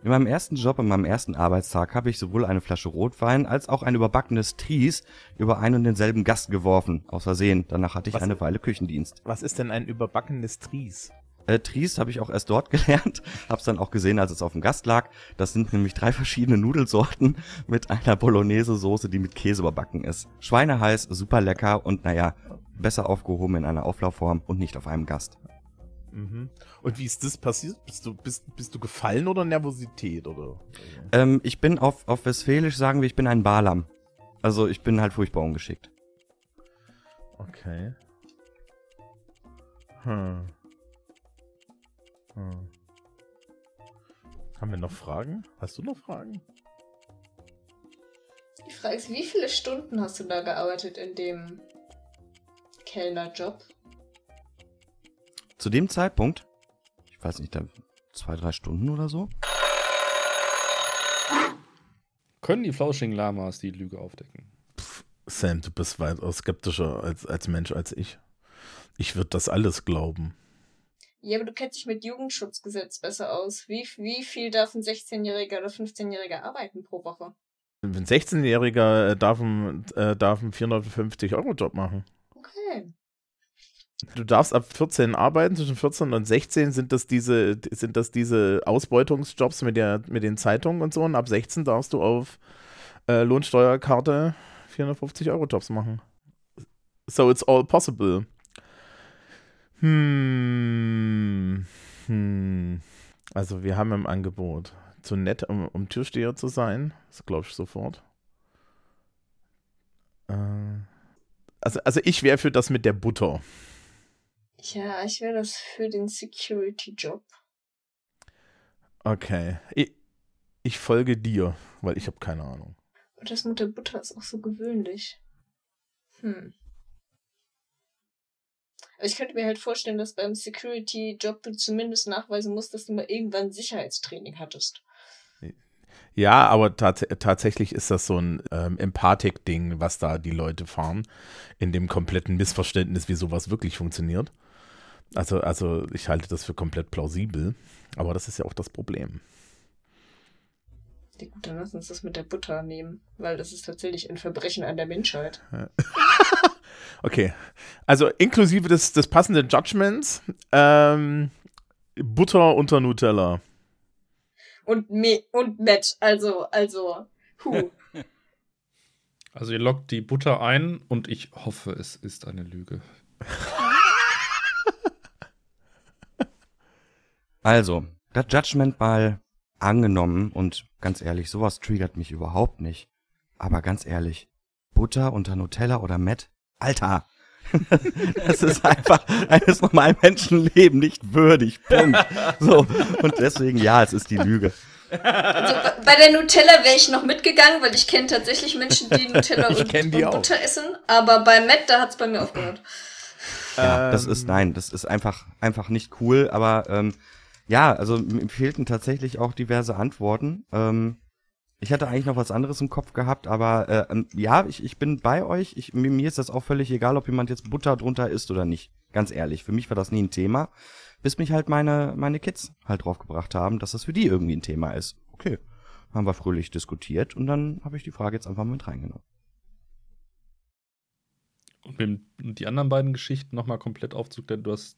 In meinem ersten Job, an meinem ersten Arbeitstag, habe ich sowohl eine Flasche Rotwein als auch ein überbackenes Tries über einen und denselben Gast geworfen. Aus Versehen. Danach hatte ich Was- eine Weile Küchendienst. Was ist denn ein überbackenes Tries? Äh, Tries habe ich auch erst dort gelernt, hab's dann auch gesehen, als es auf dem Gast lag. Das sind nämlich drei verschiedene Nudelsorten mit einer Bolognese-Soße, die mit Käse überbacken ist. Schweineheiß, super lecker und naja, besser aufgehoben in einer Auflaufform und nicht auf einem Gast. Mhm. Und wie ist das passiert? Bist du, bist, bist du gefallen oder Nervosität? Oder? Ähm, ich bin auf, auf Westfälisch, sagen wir, ich bin ein Balam. Also ich bin halt furchtbar ungeschickt. Okay. Hm. Hm. Haben wir noch Fragen? Hast du noch Fragen? Die Frage ist, wie viele Stunden hast du da gearbeitet in dem Kellnerjob? Zu dem Zeitpunkt, weiß nicht, da zwei, drei Stunden oder so. Können die flauschigen Lamas die Lüge aufdecken? Sam, du bist weitaus skeptischer als, als Mensch als ich. Ich würde das alles glauben. Ja, aber du kennst dich mit Jugendschutzgesetz besser aus. Wie, wie viel darf ein 16-Jähriger oder 15-Jähriger arbeiten pro Woche? Ein 16-Jähriger äh, darf, äh, darf einen 450-Euro-Job machen. Okay. Du darfst ab 14 arbeiten, zwischen 14 und 16 sind das diese, sind das diese Ausbeutungsjobs mit, der, mit den Zeitungen und so. Und ab 16 darfst du auf äh, Lohnsteuerkarte 450 Euro Jobs machen. So it's all possible. Hm. Hm. Also wir haben im Angebot. Zu nett, um, um Türsteher zu sein. Das glaube ich sofort. Äh, also, also ich wäre für das mit der Butter. Ja, ich wäre das für den Security-Job. Okay. Ich, ich folge dir, weil ich habe keine Ahnung. Und das mit der Butter ist auch so gewöhnlich. Hm. Aber ich könnte mir halt vorstellen, dass beim Security-Job du zumindest nachweisen musst, dass du mal irgendwann Sicherheitstraining hattest. Ja, aber tats tatsächlich ist das so ein ähm, Empathik-Ding, was da die Leute fahren, in dem kompletten Missverständnis, wie sowas wirklich funktioniert. Also, also ich halte das für komplett plausibel, aber das ist ja auch das Problem. Ja, gut, dann lass uns das mit der Butter nehmen, weil das ist tatsächlich ein Verbrechen an der Menschheit. Okay, also inklusive des, des passenden Judgments, ähm, Butter unter Nutella. Und Me und Matt, also, also, hu. Also ihr lockt die Butter ein und ich hoffe, es ist eine Lüge. Also, das Judgment mal angenommen und ganz ehrlich, sowas triggert mich überhaupt nicht. Aber ganz ehrlich, Butter unter Nutella oder Matt? Alter! das ist einfach eines normalen Menschenleben nicht würdig. Punkt. So. Und deswegen, ja, es ist die Lüge. Also bei- der Nutella wäre ich noch mitgegangen, weil ich kenne tatsächlich Menschen, die Nutella Ich und, die und auch. Butter essen. Aber bei Matt, da hat es bei mir aufgehört. Ja, das ist, nein, das ist einfach, einfach nicht cool, aber ähm, ja, also mir fehlten tatsächlich auch diverse Antworten. Ähm, ich hatte eigentlich noch was anderes im Kopf gehabt, aber äh, ähm, ja, ich, ich bin bei euch. Ich, mir, mir ist das auch völlig egal, ob jemand jetzt Butter drunter isst oder nicht. Ganz ehrlich, für mich war das nie ein Thema, bis mich halt meine, meine Kids halt draufgebracht haben, dass das für die irgendwie ein Thema ist. Okay, haben wir fröhlich diskutiert und dann habe ich die Frage jetzt einfach mit reingenommen. Und mit dem- die anderen beiden Geschichten nochmal komplett aufzuklären, du hast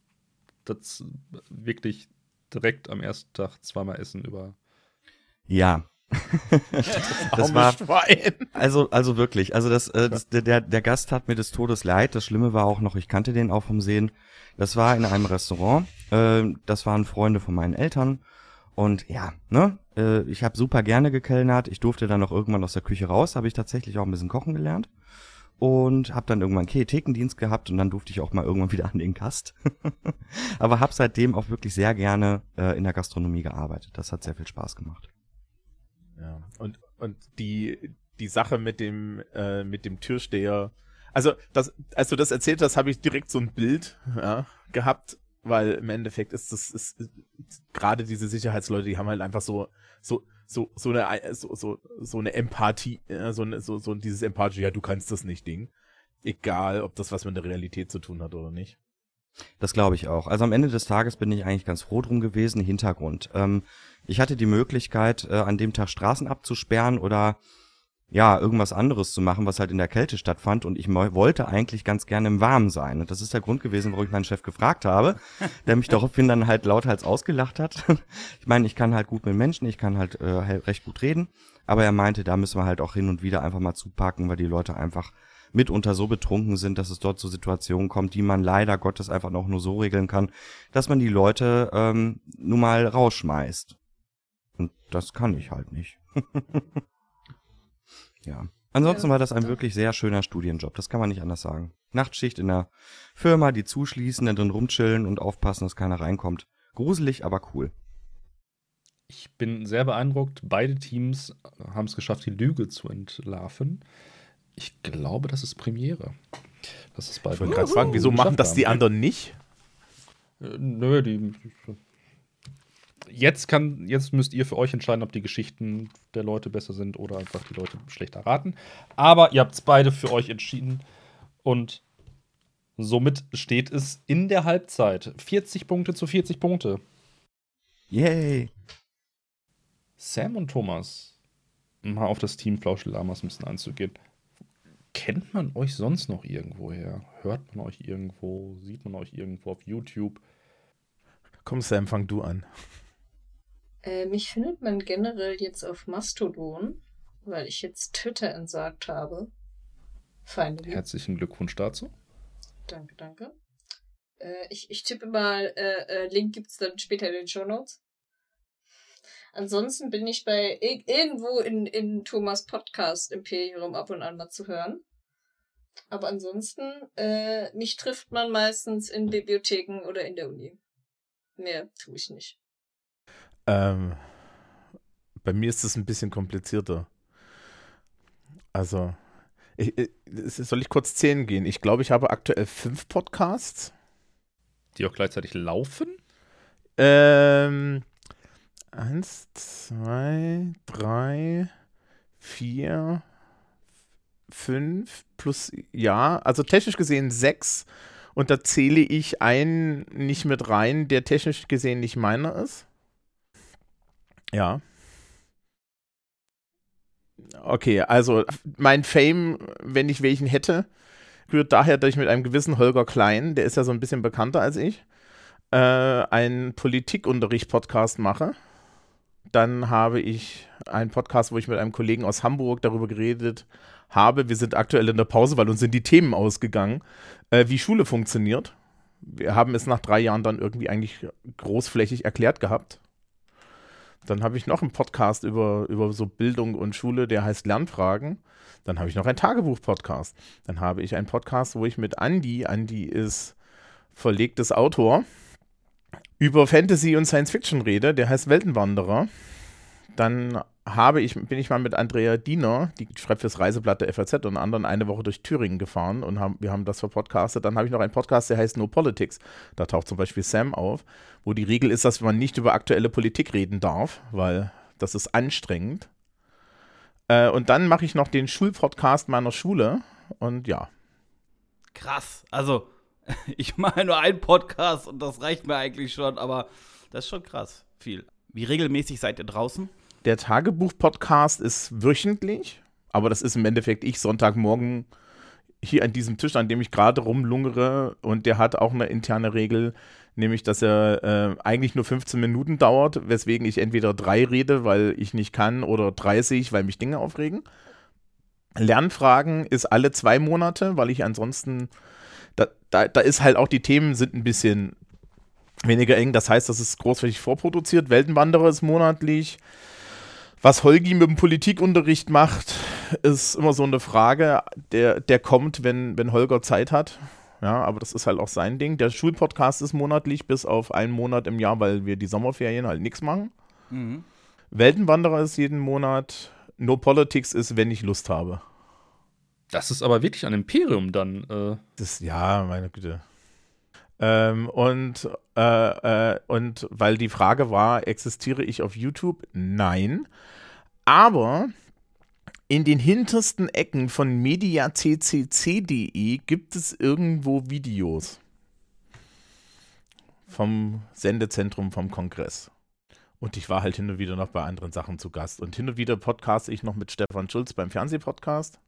das wirklich direkt am ersten Tag zweimal Essen über. Ja. das war. Also, also wirklich. Also das, äh, das der, der, der Gast hat mir des Todes leid. Das Schlimme war auch noch, ich kannte den auch vom Sehen. Das war in einem Restaurant. Äh, das waren Freunde von meinen Eltern. Und ja, ne, äh, ich habe super gerne gekellnert. Ich durfte dann noch irgendwann aus der Küche raus. Habe ich tatsächlich auch ein bisschen kochen gelernt. Und habe dann irgendwann Ke- Thekendienst gehabt und dann durfte ich auch mal irgendwann wieder an den Gast. Aber habe seitdem auch wirklich sehr gerne äh, in der Gastronomie gearbeitet. Das hat sehr viel Spaß gemacht. Ja, und, und die, die Sache mit dem, äh, mit dem Türsteher, also das, als du das erzählt hast, habe ich direkt so ein Bild ja, gehabt, weil im Endeffekt ist das, ist, ist, gerade diese Sicherheitsleute, die haben halt einfach so, so, so, so eine, so, so, so eine Empathie, äh, so, so, so dieses Empathie, ja, du kannst das nicht, Ding. Egal, ob das was mit der Realität zu tun hat oder nicht. Das glaube ich auch. Also am Ende des Tages bin ich eigentlich ganz froh drum gewesen. Hintergrund. Ähm, ich hatte die Möglichkeit, äh, an dem Tag Straßen abzusperren oder ja, irgendwas anderes zu machen, was halt in der Kälte stattfand. Und ich wollte eigentlich ganz gerne im Warmen sein. Und das ist der Grund gewesen, warum ich meinen Chef gefragt habe, der mich daraufhin dann halt lauthals ausgelacht hat. Ich meine, ich kann halt gut mit Menschen, ich kann halt äh, recht gut reden. Aber er meinte, da müssen wir halt auch hin und wieder einfach mal zupacken, weil die Leute einfach mitunter so betrunken sind, dass es dort zu Situationen kommt, die man leider Gottes einfach noch nur so regeln kann, dass man die Leute ähm, nun mal rausschmeißt. Und das kann ich halt nicht. ja. Ansonsten war das ein wirklich sehr schöner Studienjob, das kann man nicht anders sagen. Nachtschicht in der Firma, die zuschließen, dann drin rumchillen und aufpassen, dass keiner reinkommt. Gruselig, aber cool. Ich bin sehr beeindruckt. Beide Teams haben es geschafft, die Lüge zu entlarven. Ich glaube, das ist Premiere. Das ist bei Ich wollte gerade fragen, wieso machen das die anderen nicht? Äh, Nö, die. Jetzt, kann, jetzt müsst ihr für euch entscheiden, ob die Geschichten der Leute besser sind oder einfach die Leute schlechter raten. Aber ihr habt es beide für euch entschieden. Und somit steht es in der Halbzeit. 40 Punkte zu 40 Punkte. Yay! Sam und Thomas, mal auf das Team Flauschelamas ein bisschen einzugehen. Kennt man euch sonst noch irgendwoher? Hört man euch irgendwo? Sieht man euch irgendwo auf YouTube? Komm, Sam, fang du an. Äh, mich findet man generell jetzt auf Mastodon, weil ich jetzt Twitter entsagt habe. Finally. Herzlichen Glückwunsch dazu. Danke, danke. Äh, ich, ich tippe mal, äh, äh, Link gibt's dann später in den Show Notes. Ansonsten bin ich bei ir- irgendwo in, in Thomas Podcast Imperium ab und an mal zu hören. Aber ansonsten, äh, mich trifft man meistens in Bibliotheken oder in der Uni. Mehr tue ich nicht. Ähm, bei mir ist es ein bisschen komplizierter. Also, ich, ich, soll ich kurz zählen gehen? Ich glaube, ich habe aktuell fünf Podcasts. Die auch gleichzeitig laufen? Ähm, eins, zwei, drei, vier, fünf plus, ja, also technisch gesehen sechs. Und da zähle ich einen nicht mit rein, der technisch gesehen nicht meiner ist. Ja. Okay, also mein Fame, wenn ich welchen hätte, rührt daher, dass ich mit einem gewissen Holger Klein, der ist ja so ein bisschen bekannter als ich, äh, einen Politikunterricht-Podcast mache. Dann habe ich einen Podcast, wo ich mit einem Kollegen aus Hamburg darüber geredet habe. Wir sind aktuell in der Pause, weil uns sind die Themen ausgegangen, äh, wie Schule funktioniert. Wir haben es nach drei Jahren dann irgendwie eigentlich großflächig erklärt gehabt. Dann habe ich noch einen Podcast über, über so Bildung und Schule, der heißt Lernfragen. Dann habe ich noch einen Tagebuch-Podcast. Dann habe ich einen Podcast, wo ich mit Andy, Andy ist verlegtes Autor, über Fantasy und Science Fiction rede, der heißt Weltenwanderer. Dann habe ich, bin ich mal mit Andrea Diener, die schreibt fürs Reiseblatt der FAZ und anderen, eine Woche durch Thüringen gefahren und haben, wir haben das verpodcastet. Dann habe ich noch einen Podcast, der heißt No Politics. Da taucht zum Beispiel Sam auf, wo die Regel ist, dass man nicht über aktuelle Politik reden darf, weil das ist anstrengend. Äh, und dann mache ich noch den Schulpodcast meiner Schule und ja, Krass. Also, ich mache nur einen Podcast und das reicht mir eigentlich schon, aber das ist schon krass. Viel. Wie regelmäßig seid ihr draußen? Der Tagebuch-Podcast ist wöchentlich, aber das ist im Endeffekt ich Sonntagmorgen hier an diesem Tisch, an dem ich gerade rumlungere und der hat auch eine interne Regel, nämlich dass er äh, eigentlich nur 15 Minuten dauert, weswegen ich entweder drei rede, weil ich nicht kann, oder 30, weil mich Dinge aufregen. Lernfragen ist alle zwei Monate, weil ich ansonsten, da, da, da ist halt auch die Themen sind ein bisschen weniger eng. Das heißt, das ist großflächig vorproduziert. Weltenwanderer ist monatlich. Was Holgi mit dem Politikunterricht macht, ist immer so eine Frage. Der, der kommt, wenn, wenn Holger Zeit hat. Ja, aber das ist halt auch sein Ding. Der Schulpodcast ist monatlich, bis auf einen Monat im Jahr, weil wir die Sommerferien halt nichts machen. Mhm. Weltenwanderer ist jeden Monat. No Politics ist, wenn ich Lust habe. Das ist aber wirklich ein Imperium dann. Äh, Das, ja, meine Güte. Ähm, und, äh, äh, und weil die Frage war, existiere ich auf YouTube? Nein. Aber in den hintersten Ecken von mediaccc.de gibt es irgendwo Videos vom Sendezentrum vom Kongress. Und ich war halt hin und wieder noch bei anderen Sachen zu Gast. Und hin und wieder podcaste ich noch mit Stefan Schulz beim Fernsehpodcast.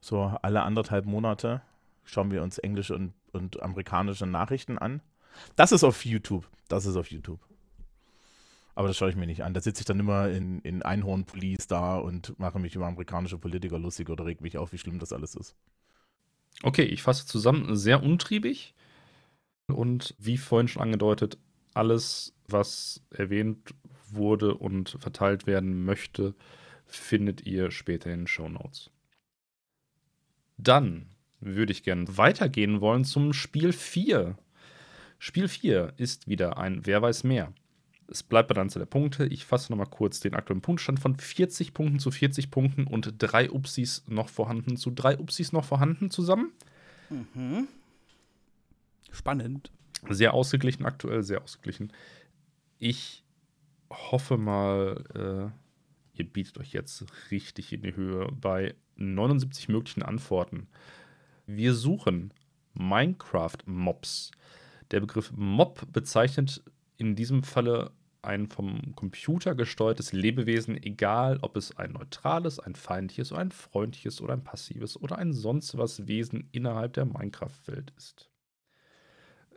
So alle anderthalb Monate schauen wir uns englische und, und amerikanische Nachrichten an. Das ist auf YouTube. Das ist auf YouTube. Aber das schaue ich mir nicht an. Da sitze ich dann immer in, in Einhorn-Police da und mache mich über amerikanische Politiker lustig oder reg mich auf, wie schlimm das alles ist. Okay, ich fasse zusammen, sehr untriebig und wie vorhin schon angedeutet, alles, was erwähnt wurde und verteilt werden möchte, findet ihr später in den Show Notes. Dann würde ich gerne weitergehen wollen zum Spiel 4. Spiel 4 ist wieder ein Wer weiß mehr. Es bleibt bei der Anzahl der Punkte. Ich fasse nochmal kurz den aktuellen Punktstand von 40 Punkten zu 40 Punkten und drei Upsis noch vorhanden zu drei Upsis noch vorhanden zusammen. Mhm. Spannend. Sehr ausgeglichen aktuell, sehr ausgeglichen. Ich hoffe mal, äh, ihr bietet euch jetzt richtig in die Höhe bei 79 möglichen Antworten. Wir suchen Minecraft-Mobs. Der Begriff Mob bezeichnet in diesem Falle ein vom Computer gesteuertes Lebewesen, egal ob es ein neutrales, ein feindliches ein freundliches oder ein passives oder ein sonst was Wesen innerhalb der Minecraft-Welt ist.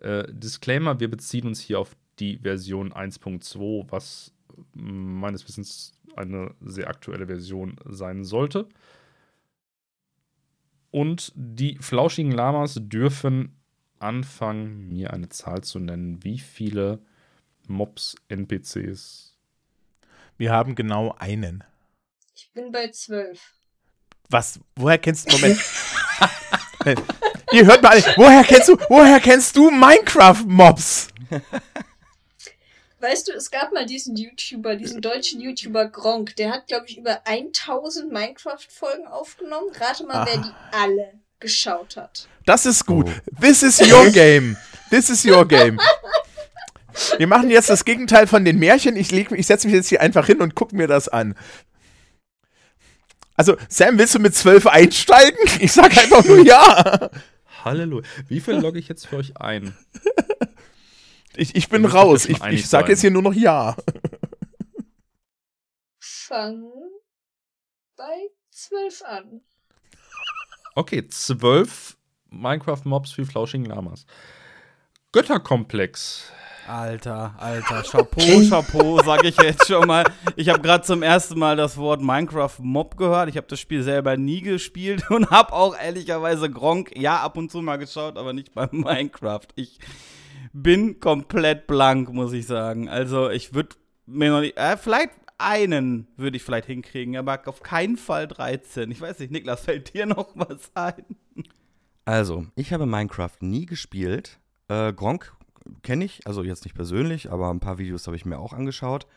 Äh, Disclaimer, wir beziehen uns hier auf die Version 1.2, was meines Wissens eine sehr aktuelle Version sein sollte. Und die flauschigen Lamas dürfen anfangen, mir eine Zahl zu nennen, wie viele Mobs, NPCs. Wir haben genau einen. Ich bin bei zwölf. Was? Woher kennst du. Moment. Ihr hört mal, woher kennst du, woher kennst du Minecraft-Mobs? Weißt du, es gab mal diesen YouTuber, diesen deutschen YouTuber Gronk, der hat, glaube ich, über 1000 Minecraft-Folgen aufgenommen. Rate mal, wer Ah. die alle geschaut hat. Das ist gut. This is your game. This is your game. Wir machen jetzt das Gegenteil von den Märchen. Ich, leg- ich setze mich jetzt hier einfach hin und gucke mir das an. Also, Sam, willst du mit 12 einsteigen? Ich sag einfach nur ja. Halleluja. Wie viel logge ich jetzt für euch ein? Ich, ich bin raus. Ich, ich sag sein. jetzt hier nur noch ja. Fang bei zwölf an. Okay, zwölf Minecraft-Mobs für flauschigen Lamas. Götterkomplex. Alter, alter, Chapeau, Chapeau, sag ich jetzt schon mal. Ich habe gerade zum ersten Mal das Wort Minecraft Mob gehört. Ich habe das Spiel selber nie gespielt und habe auch ehrlicherweise Gronk ja ab und zu mal geschaut, aber nicht bei Minecraft. Ich bin komplett blank, muss ich sagen. Also ich würde mir noch nicht, äh, vielleicht einen würde ich vielleicht hinkriegen, aber auf keinen Fall 13. Ich weiß nicht, Niklas, fällt dir noch was ein? Also, ich habe Minecraft nie gespielt. Äh, Gronk kenne ich, also jetzt nicht persönlich, aber ein paar Videos habe ich mir auch angeschaut.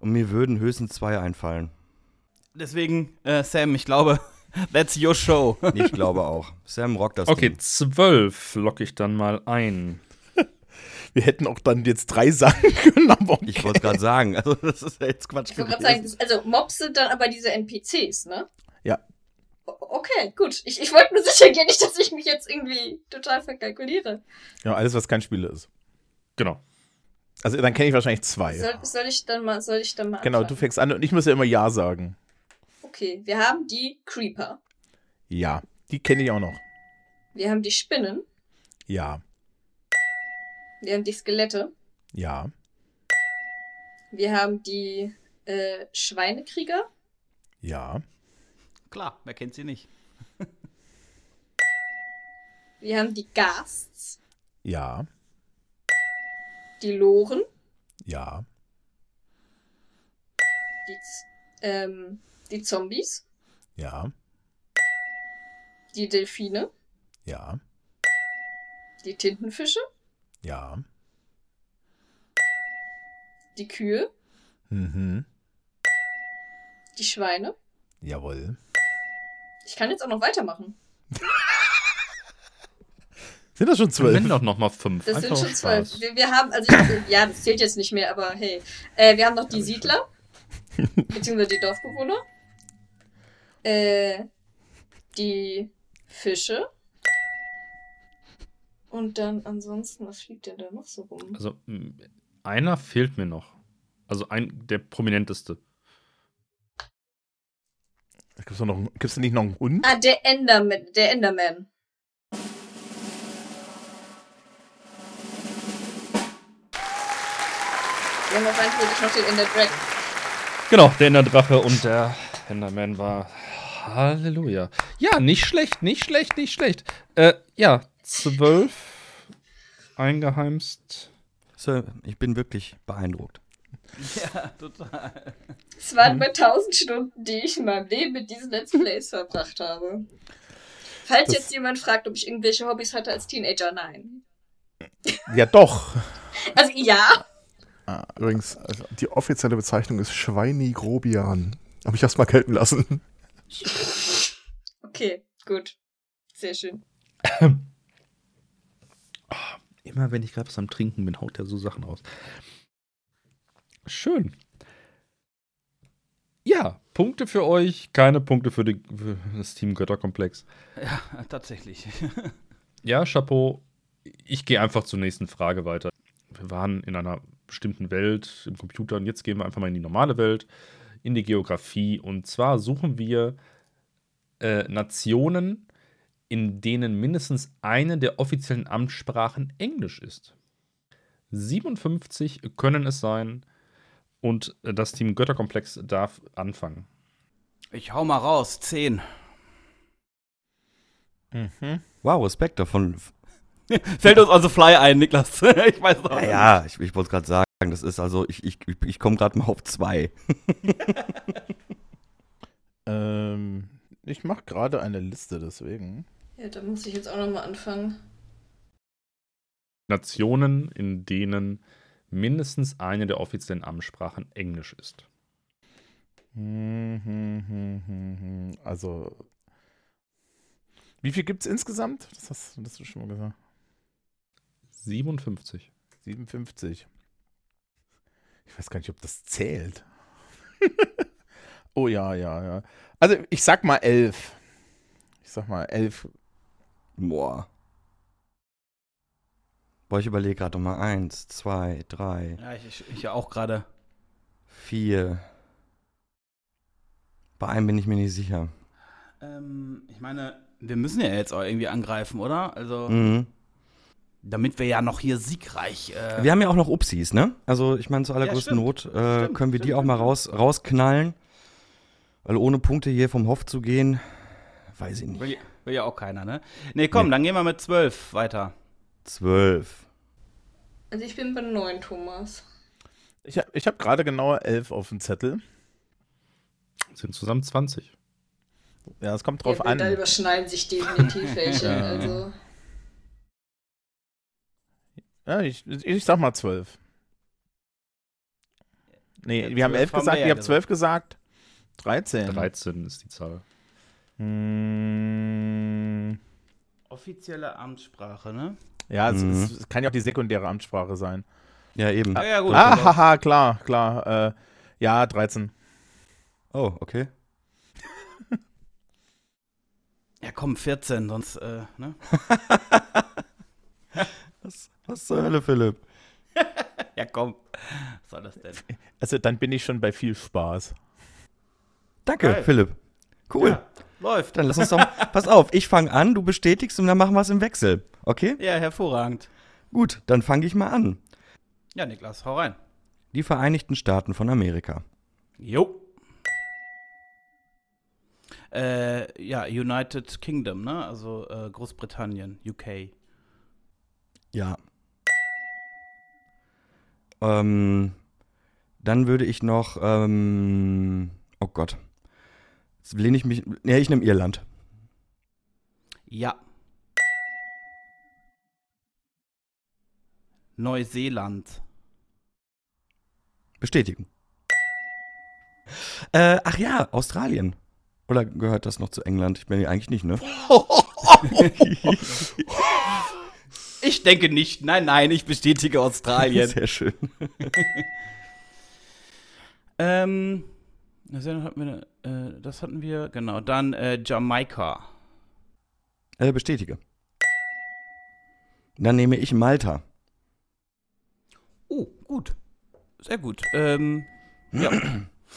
Und mir würden höchstens zwei einfallen. Deswegen, äh, Sam, ich glaube, that's your show. Ich glaube auch. Sam rockt das Okay, Ding. zwölf locke ich dann mal ein. Wir hätten auch dann jetzt drei sagen können, aber okay. Ich wollte es gerade sagen. Also, das ist ja jetzt Quatsch Ich wollte gerade sagen, also Mobs sind dann aber diese NPCs, ne? Ja. Okay, gut. Ich, ich wollte nur sicher gehen, nicht, dass ich mich jetzt irgendwie total verkalkuliere. Ja, alles, was kein Spiel ist. Genau. Also, dann kenne ich wahrscheinlich zwei. Soll, soll ich dann mal, soll ich dann mal Genau, du anfangen? fängst an und ich muss ja immer Ja sagen. Okay, wir haben die Creeper. Ja, die kenne ich auch noch. Wir haben die Spinnen. Ja, Wir haben die Skelette. ja, Wir haben die äh, Schweinekrieger. ja, Klar, wer kennt sie nicht? Wir haben die Ghasts. ja, Die Loren. ja, Die, ähm, die Zombies. ja, Die Delfine. ja, Die Tintenfische. Ja. Die Kühe. Mhm. Die Schweine. Jawohl. Ich kann jetzt auch noch weitermachen. Sind das schon zwölf? Nenn doch noch mal fünf. Das Einfach sind schon zwölf. Wir, wir haben, also ich, ja, das zählt jetzt nicht mehr, aber hey. Äh, wir haben noch die Siedler. beziehungsweise die Dorfbewohner. Äh, die Fische. Und dann ansonsten, was fliegt denn da noch so rum? Also, einer fehlt mir noch. Also, ein, der prominenteste. Gibt's da noch, gibt's da nicht noch einen Hund? Ah, der Enderman. Der Enderman. Wir haben theoretisch noch den Ender Dragon. Genau, der Enderdrache und der Enderman war. Halleluja. Ja, nicht schlecht, nicht schlecht, nicht schlecht. Äh, ja, zwölf eingeheimst. Sir, ich bin wirklich beeindruckt. Ja, total. Es waren bei 1000 Stunden, die ich in meinem Leben mit diesen Let's Plays verbracht habe. Falls Das- jetzt jemand fragt, ob ich irgendwelche Hobbys hatte als Teenager, nein. Ja, doch. Also ja. Übrigens, also die offizielle Bezeichnung ist Schweinigrobian. Habe ich erst mal gelten lassen. Okay, gut. Sehr schön. Immer wenn ich gerade was am Trinken bin, haut der so Sachen raus. Schön. Ja, Punkte für euch, keine Punkte für, die, für das Team Götterkomplex. Ja, tatsächlich. Ja, Chapeau. Ich gehe einfach zur nächsten Frage weiter. Wir waren in einer bestimmten Welt im Computer und jetzt gehen wir einfach mal in die normale Welt, in die Geografie. Und zwar suchen wir äh, Nationen, in denen mindestens eine der offiziellen Amtssprachen Englisch ist. 57 können es sein und das Team Götterkomplex darf anfangen. Ich hau mal raus. Zehn. Mhm. Wow, Respekt davon. Fällt uns on the fly ein, Niklas. ich weiß noch. Ja, ja ich, ich wollte gerade sagen, das ist also, ich, ich, ich komme gerade mal auf zwei. Ähm, ich mache gerade eine Liste, deswegen. Ja, da muss ich jetzt auch nochmal anfangen. Nationen, in denen mindestens eine der offiziellen Amtssprachen Englisch ist. Hm, hm, hm. Also, wie viel gibt es insgesamt? Das hast, das hast du schon mal gesagt. 57. 57. Ich weiß gar nicht, ob das zählt. oh ja, ja, ja. Also, ich sag mal elf. Ich sag mal elf. Boah. Boah, ich überlege gerade nochmal. Eins, zwei, drei, Ja, ich, ich, ich auch gerade. vier. Bei einem bin ich mir nicht sicher. Ähm, ich meine, wir müssen ja jetzt auch irgendwie angreifen, oder? Also, Mhm. damit wir ja noch hier siegreich. Äh, Wir haben ja auch noch Upsis, ne? Also ich meine, zur allergrößten stimmt. Not äh, Stimmt, können wir die stimmt, auch mal raus, rausknallen. Weil ohne Punkte hier vom Hof zu gehen, weiß ich nicht. will, ja- will ja auch keiner, ne? Nee, komm, Nee. dann gehen wir mit zwölf weiter. Zwölf. Also ich bin bei 9, Thomas. Ich, hab- ich habe gerade genau elf auf dem Zettel. Sind zusammen 20. Ja, es kommt drauf ja, an. Da überschneiden sich definitiv welche. Ja. Also. Ja, ich, ich sag mal zwölf. Nee, Ja, wir haben 12 elf haben gesagt, ihr habt zwölf gesagt. 13. 13 ist die Zahl. Hm, Offizielle Amtssprache, ne? ja, es, Mhm. es, es kann ja auch die sekundäre Amtssprache sein. Ja, eben. Ja, ja, gut. Ah, haha, klar, klar. Äh, ja, 13. Oh, okay. ja, komm, 14, sonst, äh, ne? Was, was zur Hölle, Philipp? Ja, komm. Was soll das denn? Also, dann bin ich schon bei viel Spaß. Danke, Geil. Philipp. Cool. Ja, läuft. Dann lass uns doch. pass auf, ich fange an, du bestätigst und dann machen wir es im Wechsel. Okay? Ja, hervorragend. Gut, dann fange ich mal an. Ja, Niklas, hau rein. Die Vereinigten Staaten von Amerika. Jo. Äh, ja, United Kingdom, ne? Also äh, Großbritannien, UK. Ja. Ähm, dann würde ich noch, ähm, oh Gott. Jetzt lehne ich mich, nee, ich nehme Irland. Ja. Neuseeland. Bestätigen. Äh, ach ja, Australien. Oder gehört das noch zu England? Ich bin ja eigentlich nicht, ne? Ich denke nicht. Nein, nein, ich bestätige Australien. Sehr schön. ähm, Neuseeland hatten wir, äh, das hatten wir, genau. Dann äh, Jamaika. Äh, bestätige. Dann nehme ich Malta. Oh, gut. Sehr gut. Ähm, ja.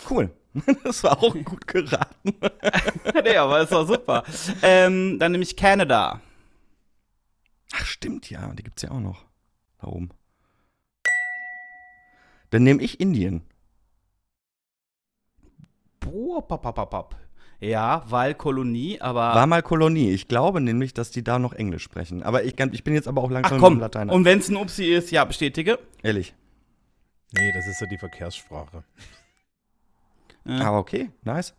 Cool. Das war auch gut geraten. nee, aber ist doch super. ähm, dann nehme ich Canada. Ach, stimmt, ja. Die gibt's ja auch noch. Da oben. Dann nehme ich Indien. Boah, pop, pop, pop. Ja, weil Kolonie, aber. War mal Kolonie. Ich glaube nämlich, dass die da noch Englisch sprechen. Aber ich, ich bin jetzt aber auch Ach langsam komm, im Latein. und wenn es ein Upsi ist, ja, bestätige. Ehrlich. Nee, das ist so die Verkehrssprache. Äh, Aber okay, nice.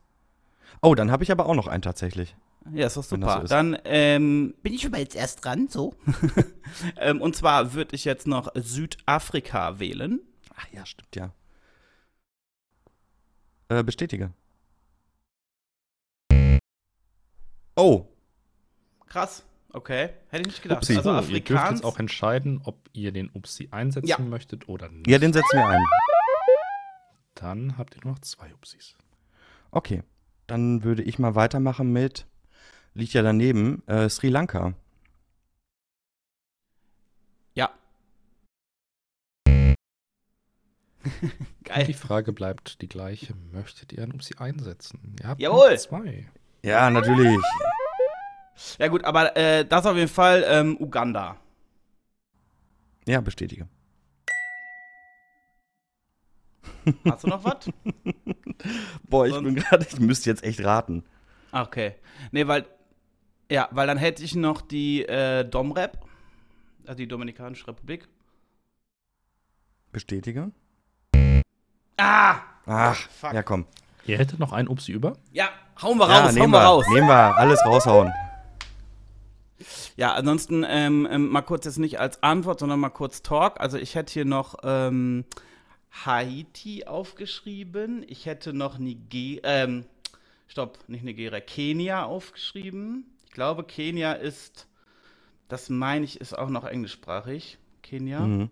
Oh, dann habe ich aber auch noch einen tatsächlich. Ja, ist doch super. so ist. Dann ähm, bin ich aber jetzt erst dran, so. ähm, und zwar würde ich jetzt noch Südafrika wählen. Ach ja, stimmt ja. Äh, bestätige. Oh, Krass. Okay. Hätte ich nicht gedacht. Upsi. Also So, ihr dürft Afrikaans. jetzt auch entscheiden, ob ihr den Upsi einsetzen Ja. möchtet oder nicht. ja, den setzen wir ein. Dann habt ihr nur noch zwei Upsis. Okay, dann würde ich mal weitermachen mit, liegt ja daneben, äh, Sri Lanka. ja. Und die Geil. Frage bleibt die gleiche. Möchtet ihr einen Upsi einsetzen? Ihr habt Jawohl. zwei. Ja, natürlich. Ja gut, aber äh, das auf jeden Fall ähm, Uganda. Ja, bestätige. Hast du noch was? Boah, ich Sonst- bin gerade, ich müsste jetzt echt raten. Ah, Okay. Nee, weil. Ja, weil dann hätte ich noch die äh, Domrep, also die Dominikanische Republik. Bestätige. Ah! Ach, Fuck. ja komm. Ihr hättet noch einen Upsi über? Ja, hauen wir ja, raus, hauen nehmen wir wir, raus. nehmen wir, alles raushauen. Ja, ansonsten ähm, ähm, mal kurz jetzt nicht als Antwort, sondern mal kurz Talk. Also ich hätte hier noch ähm, Haiti aufgeschrieben. Ich hätte noch Niger, ähm, stopp, nicht Nigeria, Kenia aufgeschrieben. Ich glaube, Kenia ist, das meine ich, ist auch noch englischsprachig. Kenia. Mhm.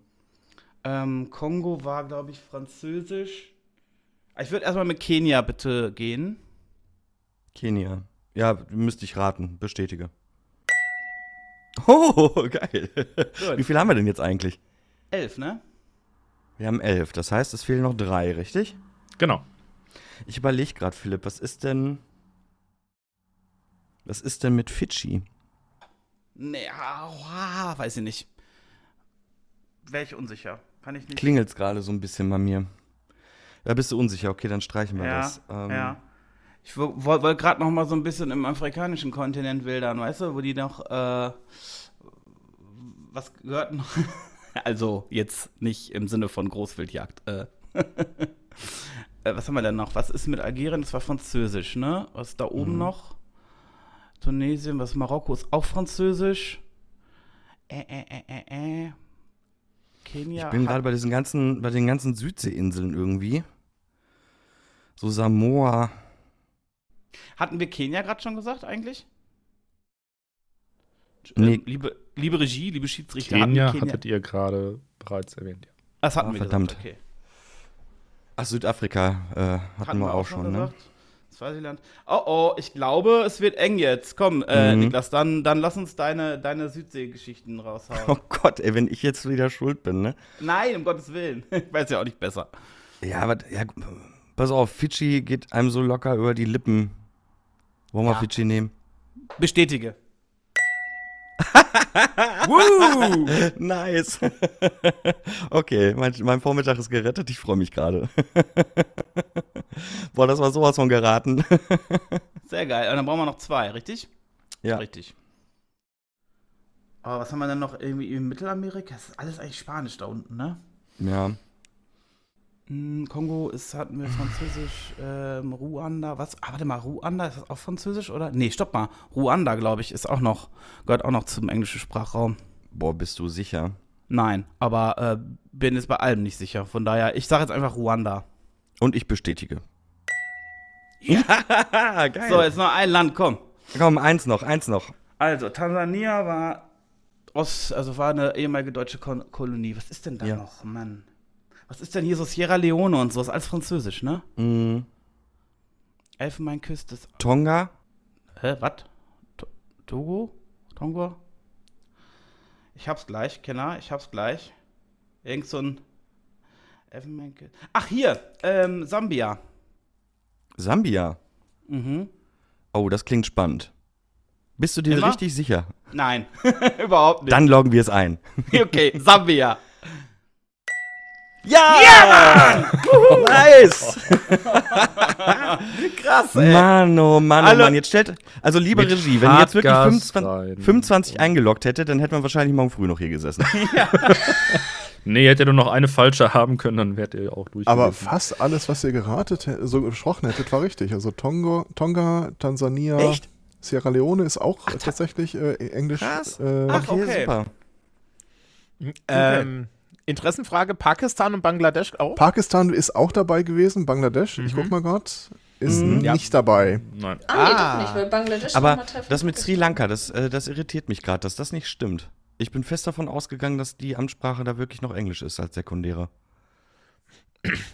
Ähm, Kongo war, glaube ich, französisch. Ich würde erstmal mit Kenia bitte gehen. Kenia. Ja, müsste ich raten. Bestätige. Oh, geil. Wie viel haben wir denn jetzt eigentlich? Elf, ne? Wir haben elf. Das heißt, es fehlen noch drei, richtig? Genau. Ich überlege gerade, Philipp, was ist denn. Was ist denn mit Fidschi? Nee, aua, weiß ich nicht. Wäre ich unsicher. Kann ich nicht. Klingelt's gerade so ein bisschen bei mir. Da bist du unsicher. Okay, dann streichen wir ja, das. Ähm, ja. Ich wo- woll- wollte gerade noch mal so ein bisschen im afrikanischen Kontinent wildern, weißt du, wo die noch, äh, was gehört noch? also jetzt nicht im Sinne von Großwildjagd. Äh. äh, was haben wir denn noch? Was ist mit Algerien? Das war französisch, ne? Was ist da oben Mhm. noch? Tunesien, was Marokko ist auch französisch. Äh, äh, äh, äh, äh. Kenia. Ich bin gerade bei diesen ganzen, bei den ganzen Südseeinseln irgendwie. So Samoa. Hatten wir Kenia gerade schon gesagt eigentlich? Nee. Ähm, liebe, liebe Regie, liebe Schiedsrichter, hatten Kenia wir Kenia? hattet ihr gerade bereits erwähnt. Ja. Das hatten Ah, wir verdammt. gesagt, okay. Ach, Südafrika äh, hatten, wir auch schon, ne? gesagt. Swasiland. Oh oh, ich glaube, es wird eng jetzt. Komm, äh, Mhm. Niklas, dann, dann lass uns deine, deine Südsee-Geschichten raushauen. Oh Gott, ey, wenn ich jetzt wieder schuld bin, ne? Nein, um Gottes Willen. Ich weiß ja auch nicht besser. Ja, aber ja, pass auf, Fidschi geht einem so locker über die Lippen. Wollen wir Ja. Fidschi nehmen? Bestätige. Woo! Nice. okay, mein, mein Vormittag ist gerettet. Ich freue mich gerade. Boah, das war sowas von geraten. Sehr geil. Und dann brauchen wir noch zwei, richtig? ja. Richtig. Aber was haben wir denn noch irgendwie in Mittelamerika? Das ist alles eigentlich Spanisch da unten, ne? Ja. Hm, Kongo ist, hatten wir Französisch, ähm, Ruanda, was? Ah, warte mal, Ruanda, ist das auch Französisch, oder? Nee, stopp mal. Ruanda, glaube ich, ist auch noch, gehört auch noch zum englischen Sprachraum. Boah, bist du sicher? Nein, aber äh, bin jetzt bei allem nicht sicher. Von daher, ich sage jetzt einfach Ruanda. Und ich bestätige. Ja, geil. So, jetzt noch ein Land, komm. Komm, eins noch, eins noch. Also, Tansania war Ost, also war eine ehemalige deutsche Kolonie. Was ist denn da Ja. noch, Mann? Was ist denn hier so Sierra Leone und so? Ist alles Französisch, ne? Mm, Elfenbeinküste ist. Tonga? Hä, was? To- Togo? Tonga? Ich hab's gleich, Kenner, ich hab's gleich. Irgend so ein. Elfenbeinküste. Ach, hier, ähm, Sambia. Sambia? Mhm. Oh, das klingt spannend. Bist du dir Immer? richtig sicher? Nein, überhaupt nicht. Dann loggen wir es ein. Okay, Sambia. Ja! Ja! nice! Krass, ey. Mann, oh Mann, oh Alle- Mann. Jetzt stellt, also liebe Mit Regie, wenn ihr jetzt wirklich Hartgas 25, rein. 25 eingeloggt hätte, dann hätte man wahrscheinlich morgen früh noch hier gesessen. Nee, hätte nur noch eine falsche haben können, dann wärt ihr auch durch. Aber fast alles, was ihr geratet, so gesprochen hättet, war richtig. Also Tonga, Tonga Tansania, Echt? Sierra Leone ist auch äh, tatsächlich äh, Englisch. Krass. Äh, Ach, okay. super. Ähm, Interessenfrage: Pakistan und Bangladesch auch? Pakistan ist auch dabei gewesen, Bangladesch, ich Mhm. guck mal gerade, ist Mhm. Ja. nicht dabei. Nein. Ah, nee, Ah. doch nicht, weil Bangladesch Aber von das mit. Sri Lanka, das, äh, das irritiert mich gerade, dass das nicht stimmt. Ich bin fest davon ausgegangen, dass die Amtssprache da wirklich noch Englisch ist als sekundäre.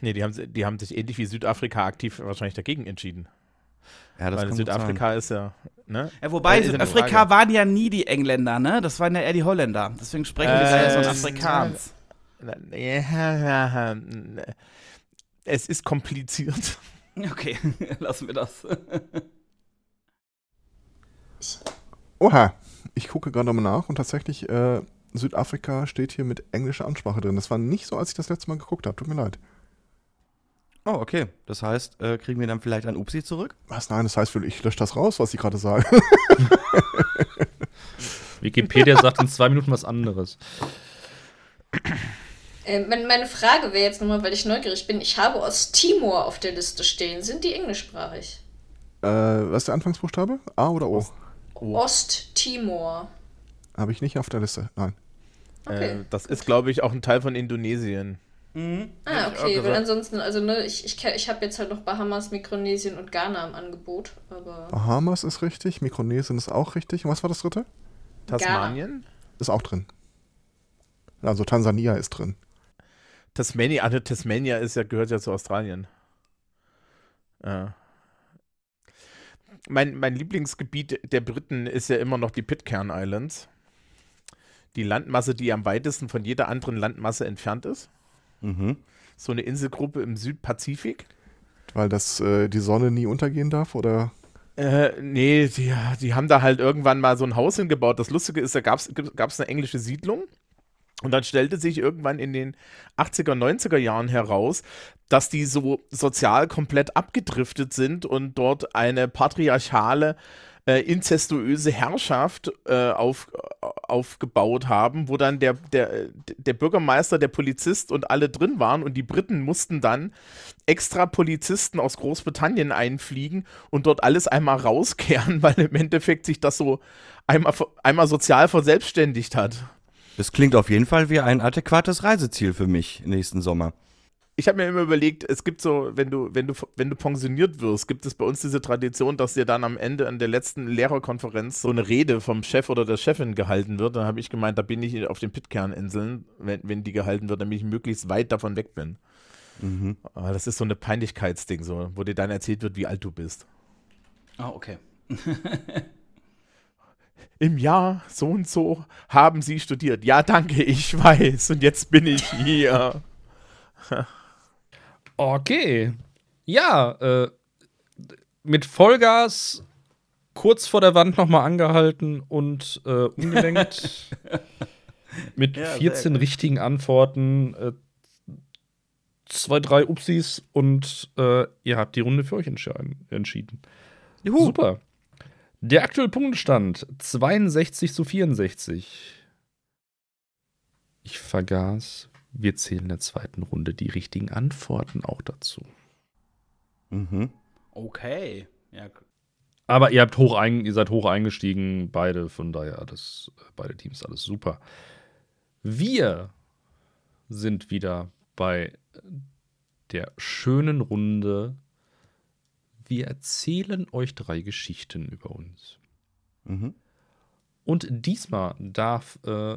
nee, die haben, die haben sich ähnlich wie Südafrika aktiv wahrscheinlich dagegen entschieden. Ja, das weil kann gut sein. Südafrika ist ja. Ne? Ja, wobei, Äh, ist ja Südafrika waren ja nie die Engländer, ne? Das waren ja eher die Holländer. Deswegen sprechen die da ja Äh, Afrikaans. Es ist kompliziert. Okay, lassen wir das. Oha, ich gucke gerade mal nach und tatsächlich, äh, Südafrika steht hier mit englischer Ansprache drin. Das war nicht so, als ich das letzte Mal geguckt habe. Tut mir leid. Oh, okay. Das heißt, äh, kriegen wir dann vielleicht ein Upsi zurück? Was? Nein, das heißt, ich lösche das raus, was ich gerade sage. Wikipedia sagt in zwei Minuten was anderes. Äh, meine, Frage wäre jetzt nochmal, weil ich neugierig bin. Ich habe Osttimor auf der Liste stehen. Sind die englischsprachig? äh, was ist der Anfangsbuchstabe? A oder O? Osttimor. Habe ich nicht auf der Liste. Nein. Okay. Äh, das ist, glaube ich, auch ein Teil von Indonesien. Mhm. Ah, okay, weil ansonsten, also ne, ich, ich, ich habe jetzt halt noch Bahamas, Mikronesien und Ghana im Angebot, aber Bahamas ist richtig, Mikronesien ist auch richtig. Und was war das dritte? Tasmanien? Ist auch drin. Also Tansania ist drin. Tasmania, also Tasmania ist ja, gehört ja zu Australien. Ja. Mein, mein Lieblingsgebiet der Briten ist ja immer noch die Pitcairn Islands. Die Landmasse, die am weitesten von jeder anderen Landmasse entfernt ist. Mhm. So eine Inselgruppe im Südpazifik. Weil das äh, die Sonne nie untergehen darf, oder? Äh, nee, die, die haben da halt irgendwann mal so ein Haus hingebaut. Das Lustige ist, da gab es eine englische Siedlung. Und dann stellte sich irgendwann in den 80er, 90er Jahren heraus, dass die so sozial komplett abgedriftet sind und dort eine patriarchale, äh, inzestuöse Herrschaft äh, auf, aufgebaut haben, wo dann der, der, der Bürgermeister, der Polizist und alle drin waren und die Briten mussten dann extra Polizisten aus Großbritannien einfliegen und dort alles einmal rauskehren, weil im Endeffekt sich das so einmal, einmal sozial verselbstständigt hat. Das klingt auf jeden Fall wie ein adäquates Reiseziel für mich nächsten Sommer. Ich habe mir immer überlegt, es gibt so, wenn du, wenn du, wenn du pensioniert wirst, gibt es bei uns diese Tradition, dass dir dann am Ende an der letzten Lehrerkonferenz so eine Rede vom Chef oder der Chefin gehalten wird. Da habe ich gemeint, da bin ich auf den Pitcairn-Inseln, wenn, wenn die gehalten wird, damit ich möglichst weit davon weg bin. Mhm. Aber das ist so eine Peinlichkeitsding, so, wo dir dann erzählt wird, wie alt du bist. Ah, okay. Im Jahr so und so haben sie studiert. Ja, danke, ich weiß. Und jetzt bin ich hier. Okay. Ja, äh, mit Vollgas kurz vor der Wand nochmal angehalten und äh, umgelenkt. mit Ja, sehr 14 gut. richtigen Antworten, äh, zwei, drei Upsis und äh, ihr habt die Runde für euch entschieden. Juhu. Super. Der aktuelle Punktestand 62 zu 64. Ich vergaß, wir zählen in der zweiten Runde die richtigen Antworten auch dazu. Mhm. Okay. Ja, Aber ihr habt hoch ein, ihr seid hoch eingestiegen, beide, von daher alles, beide Teams, alles super. Wir sind wieder bei der schönen Runde. Wir erzählen euch drei Geschichten über uns. Mhm. Und diesmal darf äh,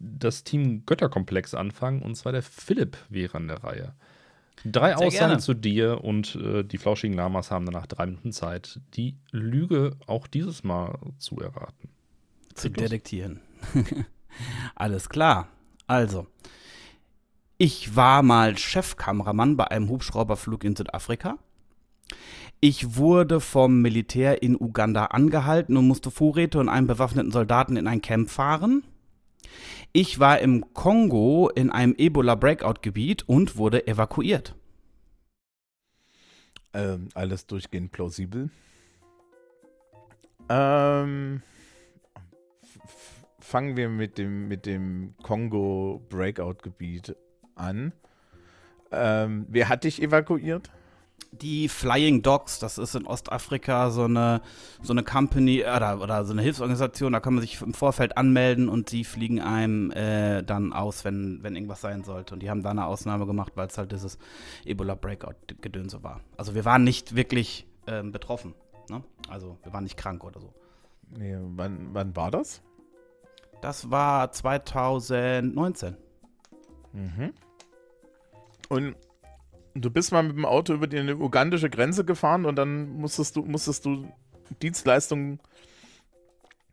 das Team Götterkomplex anfangen, und zwar der Philipp wäre an der Reihe. Drei Sehr Aussagen gerne. zu dir und äh, die flauschigen Lamas haben danach drei Minuten Zeit, die Lüge auch dieses Mal zu erraten. zu detektieren. Alles klar. Also, ich war mal Chefkameramann bei einem Hubschrauberflug in Südafrika. Ich wurde vom Militär in Uganda angehalten und musste Vorräte und einen bewaffneten Soldaten in ein Camp fahren. Ich war im Kongo in einem Ebola-Breakout-Gebiet und wurde evakuiert. Ähm, alles durchgehend plausibel. Ähm, fangen wir mit dem, mit dem Kongo-Breakout-Gebiet an. Ähm, wer hat dich evakuiert? Die Flying Dogs, das ist in Ostafrika so eine, so eine Company äh, oder, oder so eine Hilfsorganisation, da kann man sich im Vorfeld anmelden und die fliegen einem äh, dann aus, wenn, wenn irgendwas sein sollte. Und die haben da eine Ausnahme gemacht, weil es halt dieses Ebola-Breakout-Gedönse war. Also wir waren nicht wirklich ähm, betroffen. Ne? Also wir waren nicht krank oder so. Nee, wann, wann war das? Das war 2019. Mhm. Und du bist mal mit dem Auto über die ugandische Grenze gefahren und dann musstest du, musstest du Dienstleistungen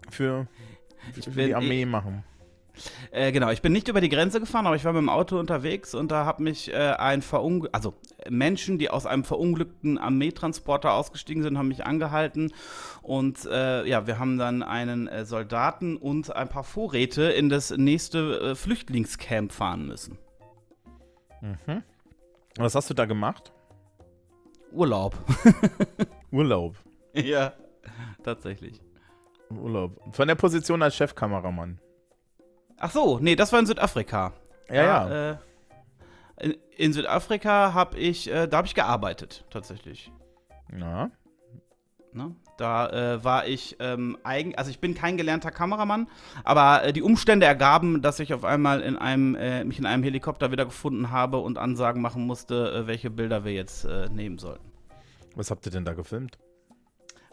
für, für bin die Armee eh- machen. Äh, genau, ich bin nicht über die Grenze gefahren, aber ich war mit dem Auto unterwegs und da hat mich äh, ein Verung also Menschen, die aus einem verunglückten Armeetransporter ausgestiegen sind, haben mich angehalten und äh, ja, wir haben dann einen äh, Soldaten und ein paar Vorräte in das nächste äh, Flüchtlingscamp fahren müssen. Mhm. Was hast du da gemacht? Urlaub. Urlaub. ja, tatsächlich. Urlaub. Von der Position als Chefkameramann. Ach so, nee, das war in Südafrika. Ja, ja. Da, Äh, in, in Südafrika habe ich, äh, da habe ich gearbeitet, tatsächlich. ja. Ne? Da äh, war ich ähm, eigen, also ich bin kein gelernter Kameramann, aber äh, die Umstände ergaben, dass ich auf einmal in einem, äh, mich in einem Helikopter wiedergefunden habe und Ansagen machen musste, äh, welche Bilder wir jetzt äh, nehmen sollten. Was habt ihr denn da gefilmt?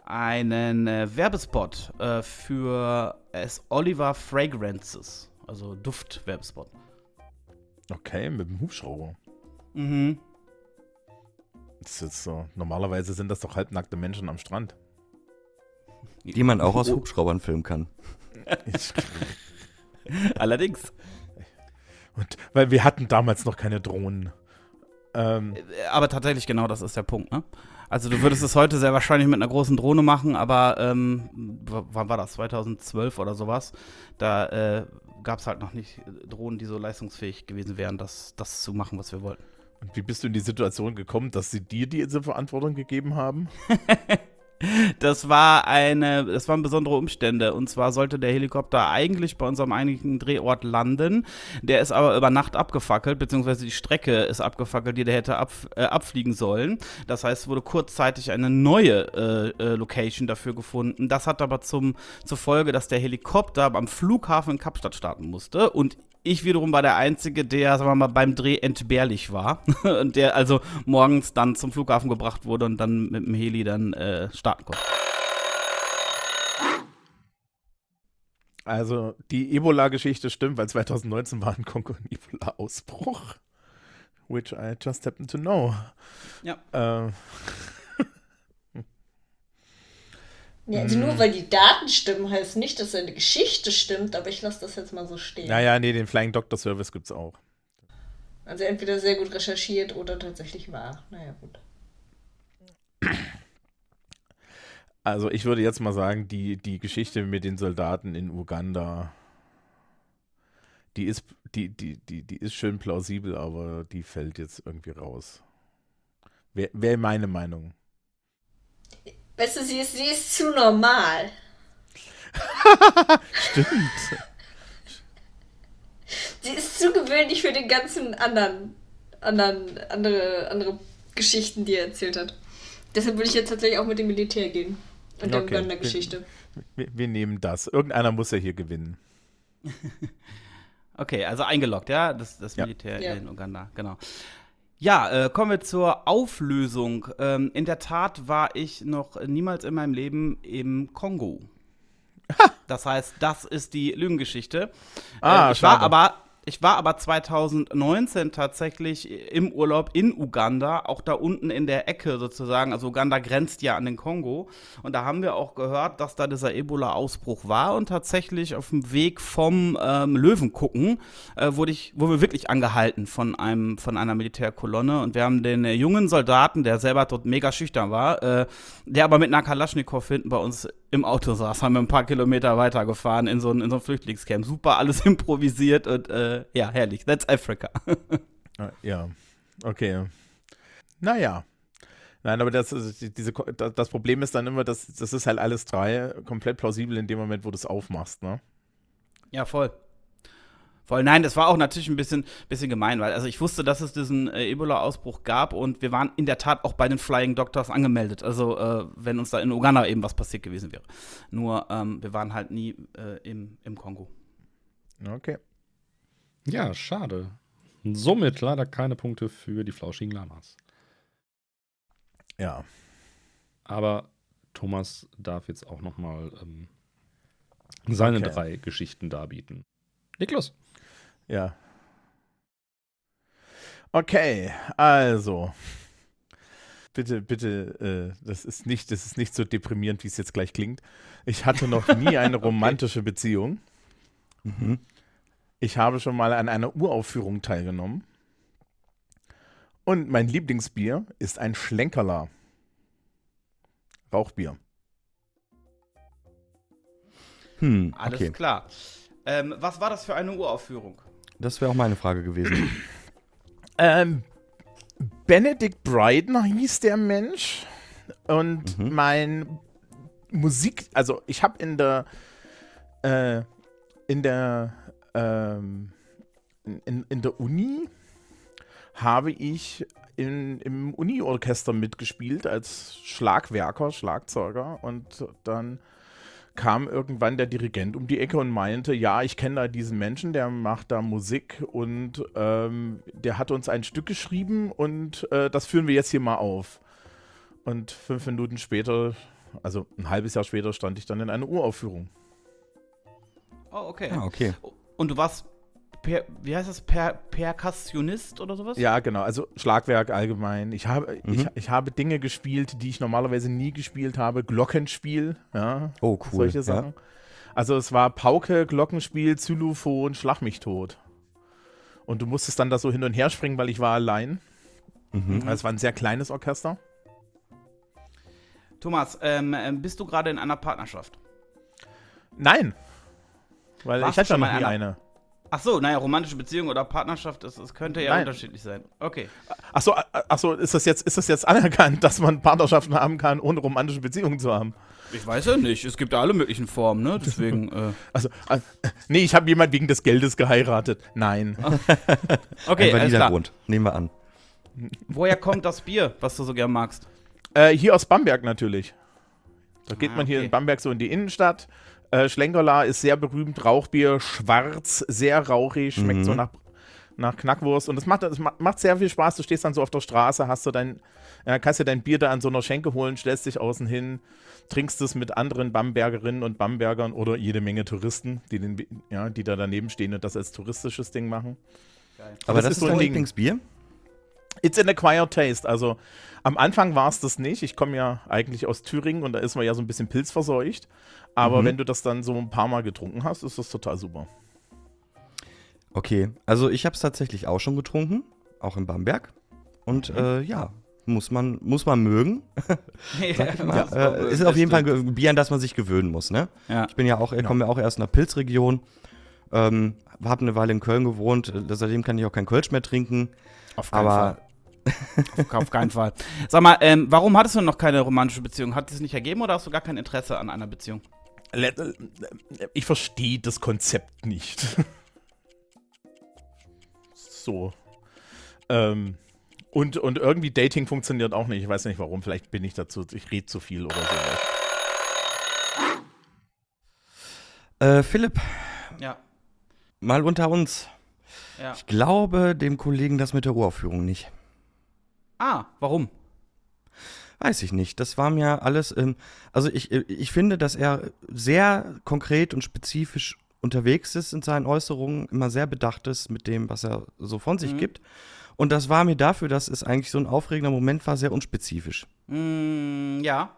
Einen äh, Werbespot für es Oliver Fragrances, also Duft-Werbespot. Okay, mit dem Hubschrauber. Mhm. Das ist so. Normalerweise sind das doch halbnackte Menschen am Strand. Die man auch aus Hubschraubern filmen kann. Allerdings. und, weil wir hatten damals noch keine Drohnen. Ähm, Äh, Aber tatsächlich genau das ist der Punkt, ne? Also du würdest es heute sehr wahrscheinlich mit einer großen Drohne machen, aber ähm, wann war das? 2012 oder sowas? Da äh, gab es halt noch nicht Drohnen, die so leistungsfähig gewesen wären, das, das zu machen, was wir wollten. und wie bist du in die Situation gekommen, dass sie dir diese Verantwortung gegeben haben? Das war eine, das waren besondere Umstände. Und zwar sollte der Helikopter eigentlich bei unserem eigentlichen Drehort landen. Der ist aber über Nacht abgefackelt, beziehungsweise die Strecke ist abgefackelt, die der hätte ab, äh, abfliegen sollen. Das heißt, es wurde kurzzeitig eine neue äh, äh, Location dafür gefunden. Das hat aber zum, zur Folge, dass der Helikopter am Flughafen in Kapstadt starten musste. Und ich wiederum war der Einzige, der, sagen wir mal, beim Dreh entbehrlich war. und der also morgens dann zum Flughafen gebracht wurde und dann mit dem Heli dann äh, starten konnte. Also, die Ebola-Geschichte stimmt, weil 2019 war in Kongo ein Ebola-Ausbruch. Which I just happen to know. Ja. Äh, Ja, also nur weil die Daten stimmen, heißt nicht, dass seine Geschichte stimmt, aber ich lasse das jetzt mal so stehen. naja, nee, den Flying Doctor Service gibt's auch. Also entweder sehr gut recherchiert oder tatsächlich wahr. Naja, gut. Also, ich würde jetzt mal sagen, die, die Geschichte mit den Soldaten in Uganda, die ist, die, die, die, die ist schön plausibel, aber die fällt jetzt irgendwie raus. Wäre wär meine Meinung. Weißt du, sie ist, sie ist zu normal. Stimmt. Sie ist zu gewöhnlich für den ganzen anderen, anderen, andere, andere Geschichten, die er erzählt hat. Deshalb würde ich jetzt tatsächlich auch mit dem Militär gehen. Und der Okay. Uganda-Geschichte. Wir, wir nehmen das. Irgendeiner muss ja hier gewinnen. Okay, also eingeloggt, ja, das, das. Militär Ja. in Uganda, genau. Ja, äh, kommen wir zur Auflösung. Ähm, in der Tat war ich noch niemals in meinem Leben im Kongo. Das heißt, das ist die Lügengeschichte. Ah, Ähm, ich war schade. aber ich war aber 2019 tatsächlich im Urlaub in Uganda, auch da unten in der Ecke sozusagen. Also Uganda grenzt ja an den Kongo. Und da haben wir auch gehört, dass da dieser Ebola-Ausbruch war. Und tatsächlich auf dem Weg vom ähm, Löwen gucken, äh, wurde ich, wurden wir wirklich angehalten von einem, von einer Militärkolonne. Und wir haben den äh, jungen Soldaten, der selber dort mega schüchtern war, äh, der aber mit einer Kalaschnikow hinten bei uns im Auto saß, haben wir ein paar Kilometer weitergefahren in so ein, in so ein Flüchtlingscamp. Super, alles improvisiert und äh, ja, herrlich. That's Africa. Ah, Ja, okay. Naja. Nein, aber das, diese, das Problem ist dann immer, dass das ist halt alles drei komplett plausibel in dem Moment, wo du es aufmachst, ne? Ja, voll. Voll, nein, das war auch natürlich ein bisschen, bisschen gemein, weil also ich wusste, dass es diesen äh, Ebola-Ausbruch gab und wir waren in der Tat auch bei den Flying Doctors angemeldet. Also äh, wenn uns da in Uganda eben was passiert gewesen wäre. Nur ähm, wir waren halt nie äh, im, im Kongo. Okay. Ja, schade. Somit leider keine Punkte für die flauschigen Lamas. Ja. Aber Thomas darf jetzt auch noch mal ähm, seine Okay. drei Geschichten darbieten. Niklas. Ja. Okay, also. Bitte, bitte, äh, das ist nicht, das ist nicht so deprimierend, wie es jetzt gleich klingt. Ich hatte noch nie eine romantische Beziehung. Mhm. Ich habe schon mal an einer Uraufführung teilgenommen. Und mein Lieblingsbier ist ein Schlenkerler. Rauchbier. Hm, Alles okay. klar. Ähm, was war das für eine Uraufführung? Das wäre auch meine Frage gewesen. Ähm, Benedict Bryden hieß der Mensch. Und Mhm. mein Musik, also ich habe in der, äh, in der, ähm, in, in der Uni habe ich in, im Uni-Orchester mitgespielt als Schlagwerker, Schlagzeuger und dann kam irgendwann der Dirigent um die Ecke und meinte, ja, ich kenne da diesen Menschen, der macht da Musik und ähm, der hat uns ein Stück geschrieben und äh, das führen wir jetzt hier mal auf. Und fünf Minuten später, also ein halbes Jahr später, stand ich dann in einer Uraufführung. Oh, okay. Ah, okay. Und du warst, per, wie heißt das, per, Perkussionist oder sowas? Ja, genau, also Schlagwerk allgemein. Ich habe, ich, Mhm. ich habe Dinge gespielt, die ich normalerweise nie gespielt habe. Glockenspiel, ja, Oh, cool. solche ja. Sachen. Also es war Pauke, Glockenspiel, Xylophon, Schlag mich tot. Und du musstest dann da so hin und her springen, weil ich war allein. Mhm. Also es war ein sehr kleines Orchester. Thomas, ähm, ähm, bist du gerade in einer Partnerschaft? Nein. Weil Warst ich hatte ja schon noch mal nie in eine. Ach so, naja, romantische Beziehung oder Partnerschaft, das, das könnte ja Nein. unterschiedlich sein. Okay. Ach so, ach so, ist das jetzt, ist das jetzt anerkannt, dass man Partnerschaften haben kann, ohne romantische Beziehungen zu haben? Ich weiß ja nicht, es gibt ja alle möglichen Formen, ne? Deswegen, äh, Also, äh, nee, ich habe jemand wegen des Geldes geheiratet. Nein. okay, Ein alles klar. Grund. Nehmen wir an. Woher kommt das Bier, was du so gern magst? Äh, hier aus Bamberg natürlich. Da geht Ah, man hier okay. in Bamberg so in die Innenstadt. Äh, Schlenkerla ist sehr berühmt, Rauchbier, schwarz, sehr rauchig, schmeckt Mhm. so nach, nach Knackwurst. Und es macht, macht sehr viel Spaß. Du stehst dann so auf der Straße, hast du dein, äh, kannst dir dein Bier da an so einer Schenke holen, stellst dich außen hin, trinkst es mit anderen Bambergerinnen und Bambergern oder jede Menge Touristen, die, den, ja, die da daneben stehen und das als touristisches Ding machen. Aber das das, ist ist so dein ein Ding. Lieblingsbier? It's an acquired taste. Also am Anfang war es das nicht. Ich komme ja eigentlich aus Thüringen und da ist man ja so ein bisschen pilzverseucht. Aber Mhm. wenn du das dann so ein paar Mal getrunken hast, ist das total super. Okay, also ich habe es tatsächlich auch schon getrunken, auch in Bamberg. Und Mhm. äh, ja, muss man, muss man mögen. Ich mal. das äh, ist auf jeden Fall ein Bier, an das man sich gewöhnen muss. Ne? Ja. Ich bin ja auch, ich komme ja auch erst in der Pilzregion. Ähm, habe eine Weile in Köln gewohnt. äh, Seitdem kann ich auch kein Kölsch mehr trinken. Auf keinen Aber Fall. Auf, auf keinen Fall. Sag mal, ähm, warum hattest du noch keine romantische Beziehung? Hat es nicht ergeben oder hast du gar kein Interesse an einer Beziehung? Ich verstehe das Konzept nicht. so. Ähm, und, und irgendwie Dating funktioniert auch nicht. Ich weiß nicht warum. Vielleicht bin ich dazu, ich rede zu viel oder so. äh, Philipp, Ja. mal unter uns. Ja. Ich glaube dem Kollegen das mit der Uraufführung nicht. Ah, warum? Weiß ich nicht. Das war mir alles. Ähm, also ich, äh, ich finde, dass er sehr konkret und spezifisch unterwegs ist in seinen Äußerungen, immer sehr bedacht ist mit dem, was er so von sich Mhm. gibt. Und das war mir dafür, dass es eigentlich so ein aufregender Moment war, sehr unspezifisch. Mm, ja.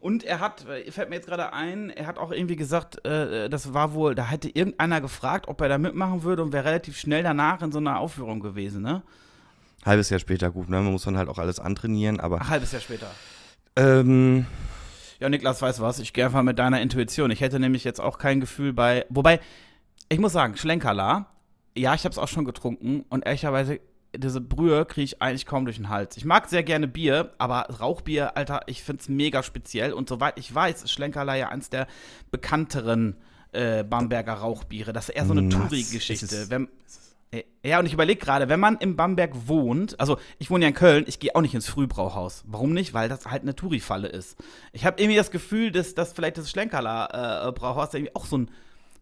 Und er hat, äh, fällt mir jetzt gerade ein, er hat auch irgendwie gesagt, äh, das war wohl, da hätte irgendeiner gefragt, ob er da mitmachen würde und wäre relativ schnell danach in so einer Aufführung gewesen, ne? Halbes Jahr später, gut, ne? Man muss dann halt auch alles antrainieren, aber Ach, halbes Jahr später. ähm, Ja, Niklas, weißt du was? Ich gehe einfach mit deiner Intuition. Ich hätte nämlich jetzt auch kein Gefühl bei. Wobei, ich muss sagen, Schlenkerla, ja, ich habe es auch schon getrunken und ehrlicherweise, diese Brühe kriege ich eigentlich kaum durch den Hals. Ich mag sehr gerne Bier, aber Rauchbier, Alter, ich finde es mega speziell. Und soweit ich weiß, ist Schlenkerla ja eins der bekannteren äh, Bamberger Rauchbiere. Das ist eher so eine Was? Touri-Geschichte. Ja, und ich überlege gerade, wenn man im Bamberg wohnt, also ich wohne ja in Köln, ich gehe auch nicht ins Frühbrauhaus. Warum nicht? Weil das halt eine Touri-Falle ist. Ich habe irgendwie das Gefühl, dass, dass vielleicht das Schlenkerler äh, Brauhaus irgendwie auch so ein,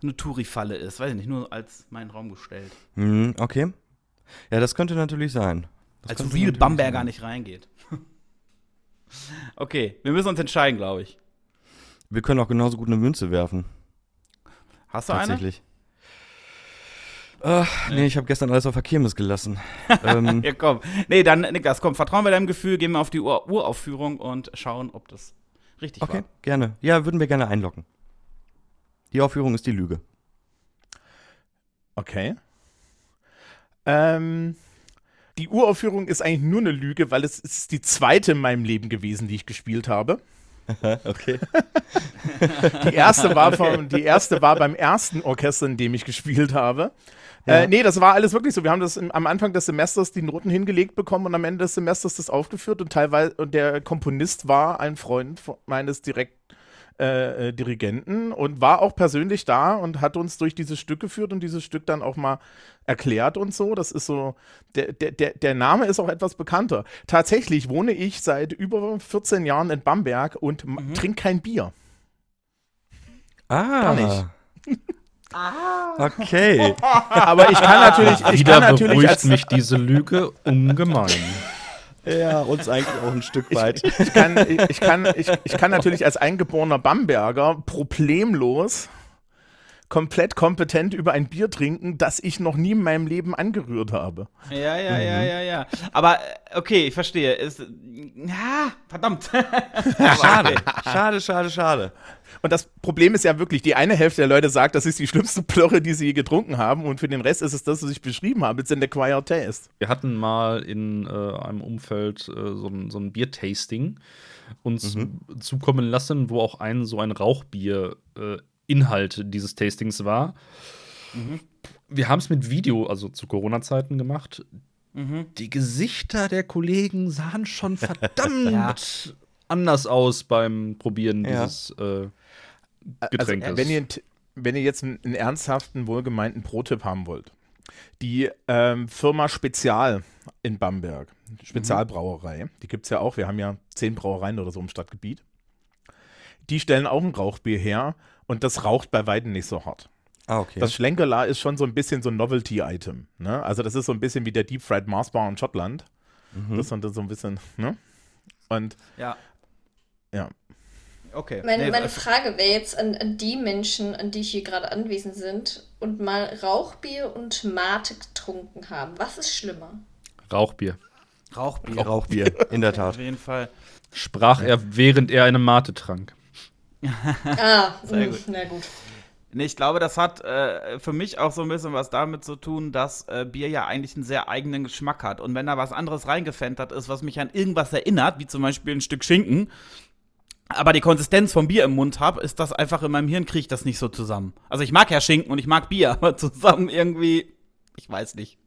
eine Touri-Falle ist. Weiß ich nicht, nur als meinen Raum gestellt. Mhm, okay. Ja, das könnte natürlich sein. Das als Real Bamberger sein. nicht reingeht. okay, wir müssen uns entscheiden, glaube ich. Wir können auch genauso gut eine Münze werfen. Hast du eine? Tatsächlich. Ach, nee, ich habe gestern alles auf der Kirmes gelassen. ähm, Ja, komm. Nee, dann, Niklas, komm, vertrauen wir deinem Gefühl, gehen wir auf die Ur Uraufführung und schauen, ob das richtig okay, war. gerne. Ja, würden wir gerne einloggen. Die Aufführung ist die Lüge. Okay. Ähm, die Uraufführung ist eigentlich nur eine Lüge, weil es, es ist die zweite in meinem Leben gewesen, die ich gespielt habe. okay. Die erste war, vom, die erste war beim ersten Orchester, in dem ich gespielt habe. Ja. Äh, nee, das war alles wirklich so. Wir haben das im, am Anfang des Semesters die Noten hingelegt bekommen und am Ende des Semesters das aufgeführt und teilweise und der Komponist war ein Freund meines Direkt äh, äh, Dirigenten und war auch persönlich da und hat uns durch dieses Stück geführt und dieses Stück dann auch mal erklärt und so. Das ist so, der, der, der, der Name ist auch etwas bekannter. Tatsächlich wohne ich seit über 14 Jahren in Bamberg und mhm. trinke kein Bier. Ah. Gar nicht. Okay. Aber ich kann natürlich, ich Wieder kann natürlich beruhigt als, mich diese Lüge ungemein. ja, uns eigentlich auch ein Stück weit. ich kann, ich, ich kann, ich, ich kann natürlich als eingeborener Bamberger problemlos komplett kompetent über ein Bier trinken, das ich noch nie in meinem Leben angerührt habe. Ja, ja, ja, ja, ja. Aber, äh, okay, ich verstehe. Ist, ja, verdammt. Schade. Schade, schade, schade. Und das Problem ist ja wirklich, die eine Hälfte der Leute sagt, das ist die schlimmste Plörre, die sie je getrunken haben. Und für den Rest ist es das, was ich beschrieben habe, jetzt in der Quiet Taste. Wir hatten mal in äh, einem Umfeld äh, so ein, so ein Biertasting uns zukommen lassen, wo auch ein so ein Rauchbier äh, Inhalt dieses Tastings war. Wir haben es mit Video, also zu Corona-Zeiten gemacht. Die Gesichter der Kollegen sahen schon verdammt Ja. Anders aus beim Probieren Ja. dieses äh, Getränkes. Also, wenn, ihr, wenn ihr jetzt einen, einen ernsthaften, wohlgemeinten Pro-Tipp haben wollt, die ähm, Firma Spezial in Bamberg, Spezialbrauerei, die gibt es ja auch, wir haben ja zehn Brauereien oder so im Stadtgebiet, die stellen auch ein Rauchbier her und das raucht bei Weitem nicht so hart. Ah, okay. Das Schlenkerla ist schon so ein bisschen so ein Novelty-Item. Ne? Also das ist so ein bisschen wie der Deep Fried Mars Bar in Schottland. Das ist so ein bisschen, ne? Und ja. Ja, Okay. Meine, Nee, meine äh, Frage wäre jetzt an, an die Menschen, an die hier gerade anwesend sind und mal Rauchbier und Mate getrunken haben. Was ist schlimmer? Rauchbier. Rauchbier. Rauchbier, in der Auf Tat. jeden Fall. Sprach er, während er eine Mate trank. Ah, Sehr gut. na gut. Nee, ich glaube, das hat äh, für mich auch so ein bisschen was damit zu tun, dass äh, Bier ja eigentlich einen sehr eigenen Geschmack hat. Und wenn da was anderes reingefentert ist, was mich an irgendwas erinnert, wie zum Beispiel ein Stück Schinken, aber die Konsistenz vom Bier im Mund habe, ist das einfach in meinem Hirn, kriege ich das nicht so zusammen. Also ich mag ja Schinken und ich mag Bier, aber zusammen irgendwie, ich weiß nicht.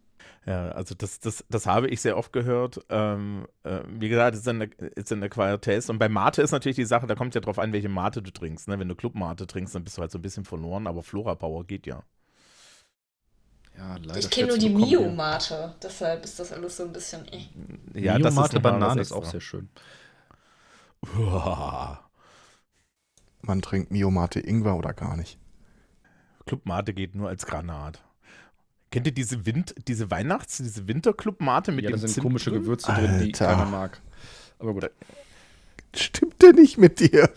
Ja, also das, das, das habe ich sehr oft gehört. Ähm, äh, wie gesagt, es ist in der, ist Taste. Und bei Mate ist natürlich die Sache, da kommt ja drauf an, welche Mate du trinkst. Ne? Wenn du Club Mate trinkst, dann bist du halt so ein bisschen verloren, aber Flora Power geht ja. Ja, leider. Ich kenne nur die. Mio-Mate, deshalb ist das alles so ein bisschen. Äh. Ja, Mio das Mate nochmal was Banane ist auch sehr schön. Man trinkt Miomate Ingwer oder gar nicht. Club Mate geht nur als Granat. Kennt ihr diese Wind, diese Weihnachts-, diese Winterclub Mate mit ja, da dem sind Zimt komische drin? Gewürze drin, die Alter. keiner mag. Aber gut. Stimmt denn nicht mit dir?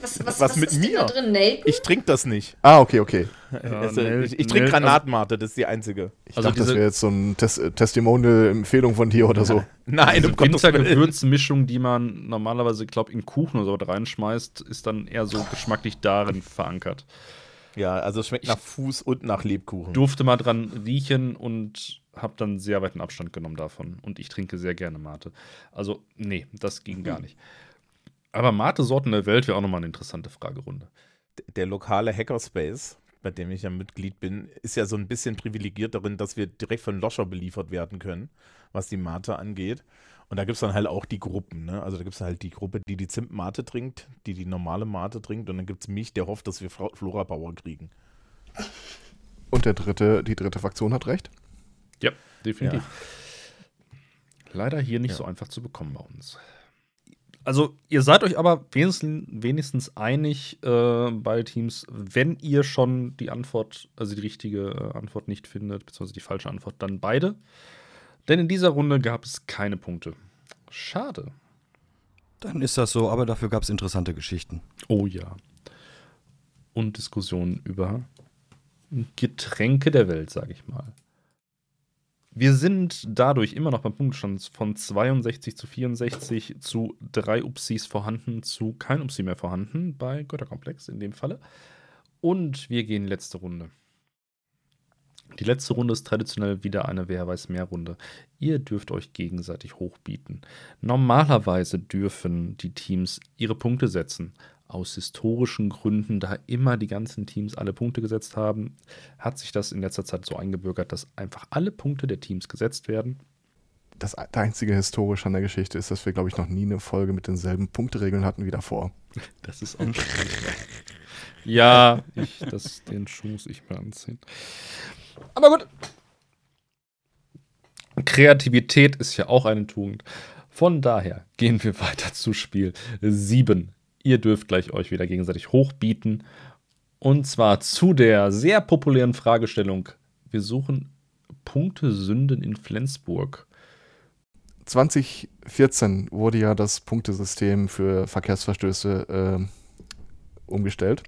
Was, was, Was mit ist denn mir? da drin? Nelken? Ich trinke das nicht. Ah, okay, okay. also, Nel- ich ich trinke Granatmate, das ist die einzige. Ich Also dachte, das wäre jetzt so ein Tes Testimonial-Empfehlung von dir oder so. Nein, um Gottes Willen. Wintergewürzmischung, die man normalerweise, glaube in Kuchen oder so reinschmeißt, ist dann eher so geschmacklich darin verankert. Ja, also es schmeckt nach Fuß und nach Lebkuchen. Durfte mal dran riechen und habe dann sehr weiten Abstand genommen davon. Und ich trinke sehr gerne Mate. Also, nee, das ging gar nicht. Aber Mate-Sorten der Welt wäre auch nochmal eine interessante Fragerunde. Der lokale Hackerspace, bei dem ich ja Mitglied bin, ist ja so ein bisschen privilegiert darin, dass wir direkt von Loscher beliefert werden können, was die Mate angeht. Und da gibt es dann halt auch die Gruppen. Ne? Also da gibt es halt die Gruppe, die die Zimt-Mate trinkt, die die normale Mate trinkt. Und dann gibt es mich, der hofft, dass wir Flora Power kriegen. Und der dritte, die dritte Fraktion hat recht. Ja, definitiv. Leider hier nicht Ja. so einfach zu bekommen bei uns. Also, ihr seid euch aber wenigstens, wenigstens einig äh, bei Teams, wenn ihr schon die Antwort, also die richtige äh, Antwort nicht findet, beziehungsweise die falsche Antwort, dann beide. Denn in dieser Runde gab es keine Punkte. Schade. Dann ist das so, aber dafür gab es interessante Geschichten. Oh ja. Und Diskussionen über Getränke der Welt, sage ich mal. Wir sind dadurch immer noch beim Punktstand von 62 zu 64 zu drei Upsis vorhanden zu kein Upsi mehr vorhanden bei Götterkomplex in dem Falle. Und wir gehen letzte Runde. Die letzte Runde ist traditionell wieder eine Wer weiß mehr Runde. Ihr dürft euch gegenseitig hochbieten. Normalerweise dürfen die Teams ihre Punkte setzen. Aus historischen Gründen, da immer die ganzen Teams alle Punkte gesetzt haben, hat sich das in letzter Zeit so eingebürgert, dass einfach alle Punkte der Teams gesetzt werden. Das einzige historische an der Geschichte ist, dass wir, glaube ich, noch nie eine Folge mit denselben Punkteregeln hatten wie davor. Das ist auch Ja, ich, das, den Schuh muss ich mir anziehen. Aber gut. Kreativität ist ja auch eine Tugend. Von daher gehen wir weiter zu Spiel 7. Ihr dürft gleich euch wieder gegenseitig hochbieten. Und zwar zu der sehr populären Fragestellung. Wir suchen Punktesünden in Flensburg. 2014 wurde ja das Punktesystem für Verkehrsverstöße äh, umgestellt.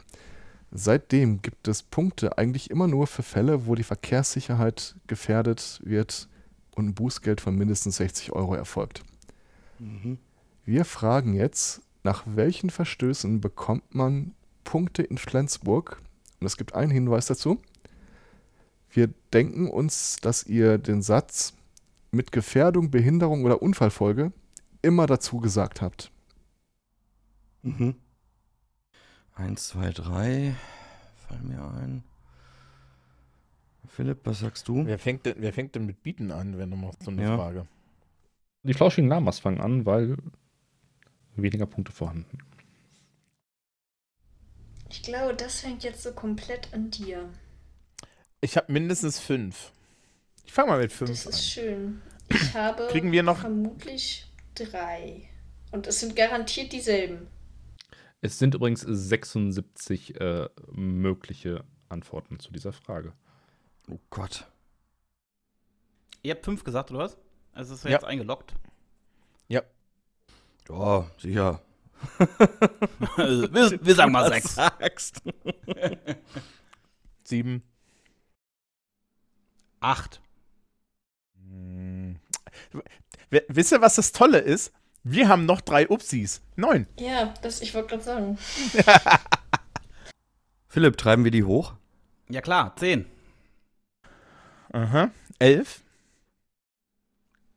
Seitdem gibt es Punkte eigentlich immer nur für Fälle, wo die Verkehrssicherheit gefährdet wird und ein Bußgeld von mindestens 60 Euro erfolgt. Wir fragen jetzt, nach welchen Verstößen bekommt man Punkte in Flensburg? Und es gibt einen Hinweis dazu. Wir denken uns, dass ihr den Satz mit Gefährdung, Behinderung oder Unfallfolge immer dazu gesagt habt. Mhm. Eins, zwei, drei. Fall mir ein. Philipp, was sagst du? Wer fängt, denn, wer fängt denn mit Bieten an, wenn du machst so eine Ja. Frage? Die flauschigen Lamas fangen an, weil weniger Punkte vorhanden. Ich glaube, das fängt jetzt so komplett an dir. Ich habe mindestens fünf. Ich fange mal mit fünf Das an. ist schön. Ich habe Kriegen wir noch vermutlich drei. Und es sind garantiert dieselben. Es sind übrigens 76 äh, mögliche Antworten zu dieser Frage. Oh Gott. Ihr habt fünf gesagt, oder was? Also ist Ja. jetzt eingeloggt. Ja, sicher. Also, wir, wir sagen mal sechs. Sagst. sieben. Acht. Hm. W- Wisst ihr, was das Tolle ist? Wir haben noch drei Upsis. Neun. Ja, das, ich wollte gerade sagen. Philipp, treiben wir die hoch? Ja klar, zehn. Aha. Elf.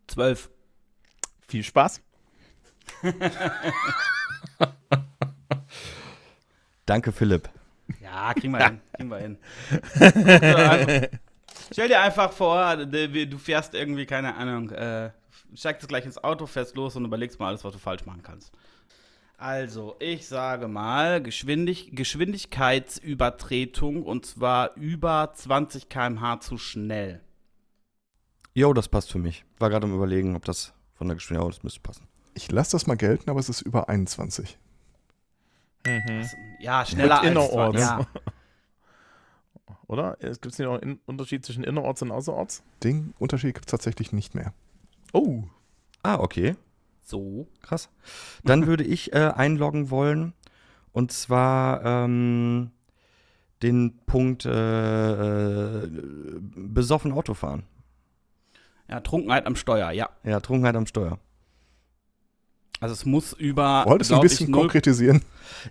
Zwölf. Viel Spaß. Danke, Philipp. Ja, kriegen wir hin. Kriegen wir hin. Also, Stell dir einfach vor, du du fährst irgendwie, keine Ahnung, äh, steigst gleich ins Auto, fährst los und überlegst mal alles, was du falsch machen kannst. Also, ich sage mal, Geschwindig Geschwindigkeitsübertretung und zwar über 20 km/h zu schnell. Jo, das passt für mich. War gerade am überlegen, ob das von der Geschwindigkeit, oh, das müsste passen. Ich lasse das mal gelten, aber es ist über 21. Mhm. Das- Ja, schneller Mit als innerorts. Ja. Oder? Gibt es nicht noch einen Unterschied zwischen innerorts und außerorts? Den Unterschied gibt es tatsächlich nicht mehr. Oh. Ah, okay. So. Krass. Dann würde ich äh, einloggen wollen. Und zwar ähm, den Punkt äh, äh, besoffen Autofahren. Ja, Trunkenheit am Steuer, ja. Ja, Trunkenheit am Steuer. Also es muss über. Wolltest du ein ich, bisschen null- konkretisieren?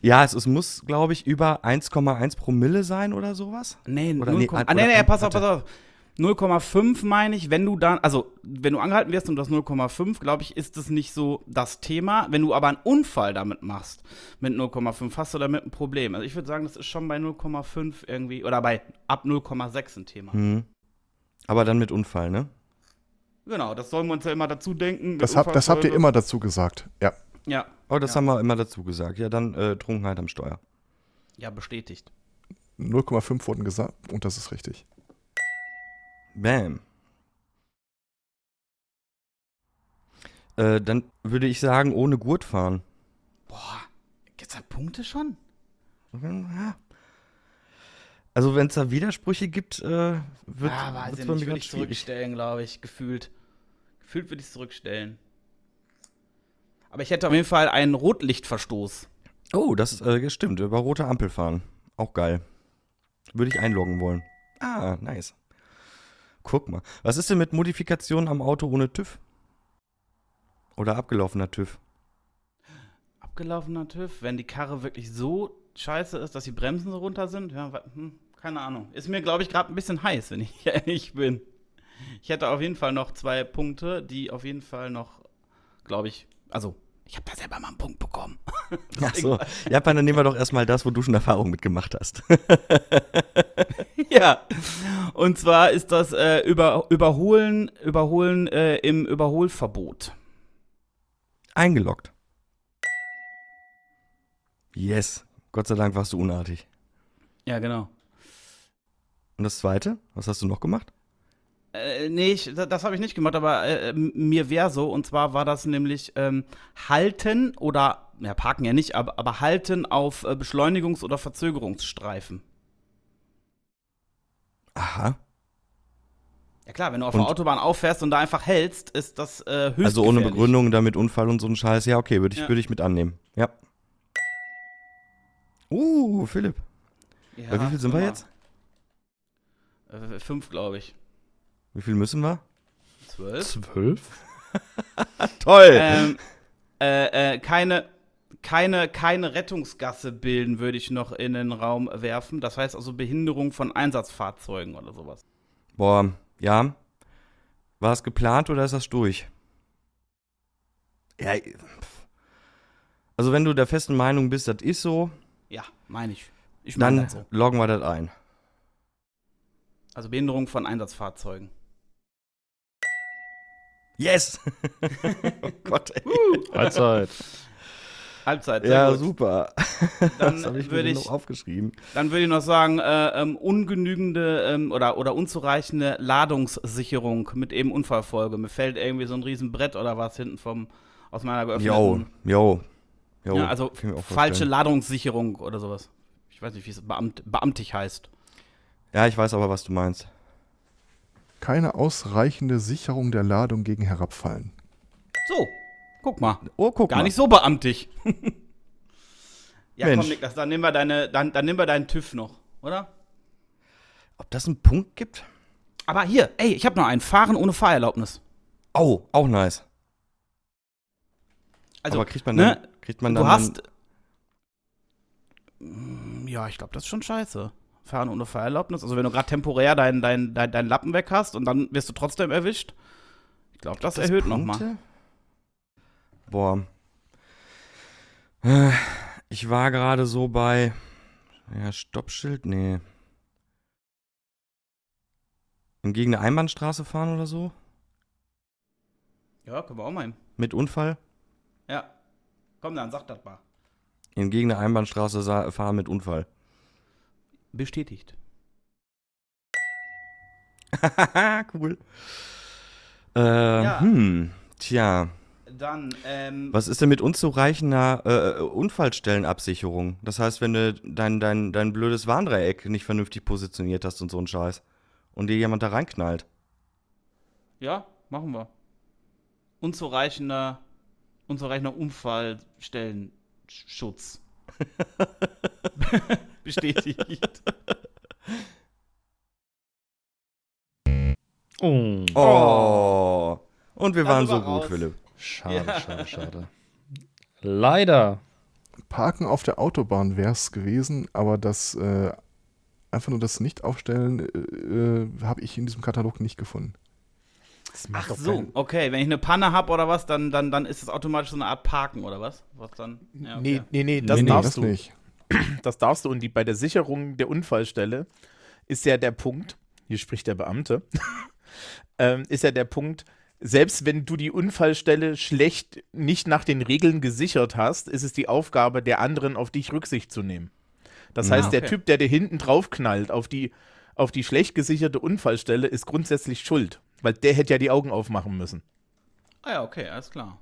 Ja, es, es muss, glaube ich, über 1,1 Promille sein oder sowas. Nee, Oder null nee, Komma- ein- ah, nee, nee, ein- pass auf, pass auf. 0,5 meine ich, wenn du dann, also wenn du angehalten wirst und das 0,5, glaube ich, ist es nicht so das Thema. Wenn du aber einen Unfall damit machst, mit 0,5, hast du damit ein Problem. Also ich würde sagen, das ist schon bei 0,5 irgendwie, oder bei ab 0,6 ein Thema. Hm. Aber dann mit Unfall, ne? Genau, das sollen wir uns ja immer dazu denken. Das, hab, das habt ihr immer dazu gesagt. Ja. Ja, Oh, das Ja. haben wir immer dazu gesagt. Ja, dann äh, Trunkenheit am Steuer. ja, bestätigt. 0,5 wurden gesagt und das ist richtig. Bam. Äh, dann würde ich sagen, ohne Gurt fahren. Boah, gibt's da Punkte schon? Ja. Also wenn es da Widersprüche gibt, äh, wird ja, weiß wird's ich bei nicht, mir würde ganz ich schwierig. zurückstellen, glaube ich, gefühlt. Gefühlt würde ich es zurückstellen. Aber ich hätte auf jeden Fall einen Rotlichtverstoß. Oh, das äh, stimmt. Über rote Ampel fahren. Auch geil. Würde ich einloggen wollen. Ah, nice. Guck mal. Was ist denn mit Modifikationen am Auto ohne TÜV? Oder abgelaufener TÜV? Abgelaufener TÜV, wenn die Karre wirklich so scheiße ist, dass die Bremsen so runter sind, ja, hm, keine Ahnung. Ist mir, glaube ich, gerade ein bisschen heiß, wenn ich ehrlich bin. Ich hätte auf jeden Fall noch zwei Punkte, die auf jeden Fall noch, glaube ich, also, ich habe da selber mal einen Punkt bekommen. Ach so. Ja, dann nehmen wir doch erstmal das, wo du schon Erfahrung mitgemacht hast. Ja, und zwar ist das äh, über, Überholen, Überholen äh, im Überholverbot. Eingeloggt. Yes. Gott sei Dank warst du unartig. Ja, genau. Und das zweite? Was hast du noch gemacht? Äh, nee, ich, das, habe ich nicht gemacht, aber äh, mir wäre so. Und zwar war das nämlich ähm, Halten oder, ja, Parken ja nicht, aber, aber Halten auf äh, Beschleunigungs- oder Verzögerungsstreifen. Aha. Ja klar, wenn du auf Und- der Autobahn auffährst und da einfach hältst, ist das äh, höchst Also ohne. Begründung, damit Unfall und so ein Scheiß. Ja, okay, würde ich, Ja. würd ich mit annehmen. Ja. Uh, Philipp. Ja, Bei wie viel sind wir jetzt? Äh, fünf, glaube ich. Wie viel müssen wir? Zwölf. Zwölf? Toll! ähm, äh, äh, keine, keine, keine Rettungsgasse bilden, würde ich noch in den Raum werfen. Das heißt also Behinderung von Einsatzfahrzeugen oder sowas. Boah, ja. War es geplant oder ist das durch? Ja, pff. also wenn du der festen Meinung bist, das ist so, Ja, meine ich. Ich meine dann das so. loggen wir das ein. Also Behinderung von Einsatzfahrzeugen. Yes! oh Gott, ey. Freizeit. Halbzeit. sehr Ja, gut. super. Dann Das ich würde ich, noch aufgeschrieben. dann würde ich noch sagen, äh, ähm, ungenügende ähm, oder, oder unzureichende Ladungssicherung mit eben Unfallfolge. Mir fällt irgendwie so ein Riesenbrett oder was hinten vom aus meiner geöffneten. jo. jo Ja, also falsche. Ladungssicherung oder sowas. Ich weiß nicht, wie es beamt, beamtig heißt. Ja, ich weiß aber, was du meinst. Keine ausreichende Sicherung der Ladung gegen Herabfallen. So, guck mal. Oh, guck Gar mal. nicht so beamtig. ja, Mensch. komm, Niklas, dann nehmen wir, deine, dann, dann nehmen wir deinen TÜV noch, oder? Ob das einen Punkt gibt? Aber hier, ey, ich habe noch einen. Fahren ohne Fahrerlaubnis. Oh, auch nice. Also, aber kriegt man ne, dann, kriegt man dann du hast. Mm, Ja, ich glaube, das ist schon scheiße. Fahren ohne Fahrerlaubnis. Also, wenn du gerade temporär deinen dein, dein, dein Lappen weg hast und dann wirst du trotzdem erwischt. Ich glaube, das, das erhöht nochmal. Boah. Äh, Ich war gerade so bei. Ja, Stoppschild? Nee. Gegen eine Einbahnstraße fahren oder so? Ja, können wir auch mal hin. Mit Unfall? Ja. Komm dann, sag das mal. In gegen eine Einbahnstraße fahren mit Unfall. Bestätigt. cool. Äh, Ja. Hm, tja. Dann, ähm. Was ist denn mit unzureichender äh, Unfallstellenabsicherung? Das heißt, wenn du dein, dein, dein blödes Warndreieck nicht vernünftig positioniert hast und so ein Scheiß und dir jemand da reinknallt. Ja, machen wir. Unzureichender, unzureichender Unfallstellenschutz. Bestätigt. Oh. Oh. Und wir waren so gut. Philipp. Schade, Ja. schade, schade. Leider. Parken auf der Autobahn wäre es gewesen, aber das äh, einfach nur das Nicht-Aufstellen äh, äh, habe ich in diesem Katalog nicht gefunden. Das macht Ach so, keinen- okay. Wenn ich eine Panne habe oder was, dann, dann, dann ist es automatisch so eine Art Parken oder was? Was dann? Ja, okay. Nee, nee, nee, das nee, nee, darfst das du. nicht. Das darfst du. Und die, bei der Sicherung der Unfallstelle ist ja der Punkt, hier spricht der Beamte, ähm, ist ja der Punkt, selbst wenn du die Unfallstelle schlecht nicht nach den Regeln gesichert hast, ist es die Aufgabe der anderen, auf dich Rücksicht zu nehmen. Das Ah, heißt, der okay. Typ, der dir hinten drauf knallt auf die, auf die schlecht gesicherte Unfallstelle, ist grundsätzlich schuld. Weil der hätte ja die Augen aufmachen müssen. Ah ja, okay, alles klar.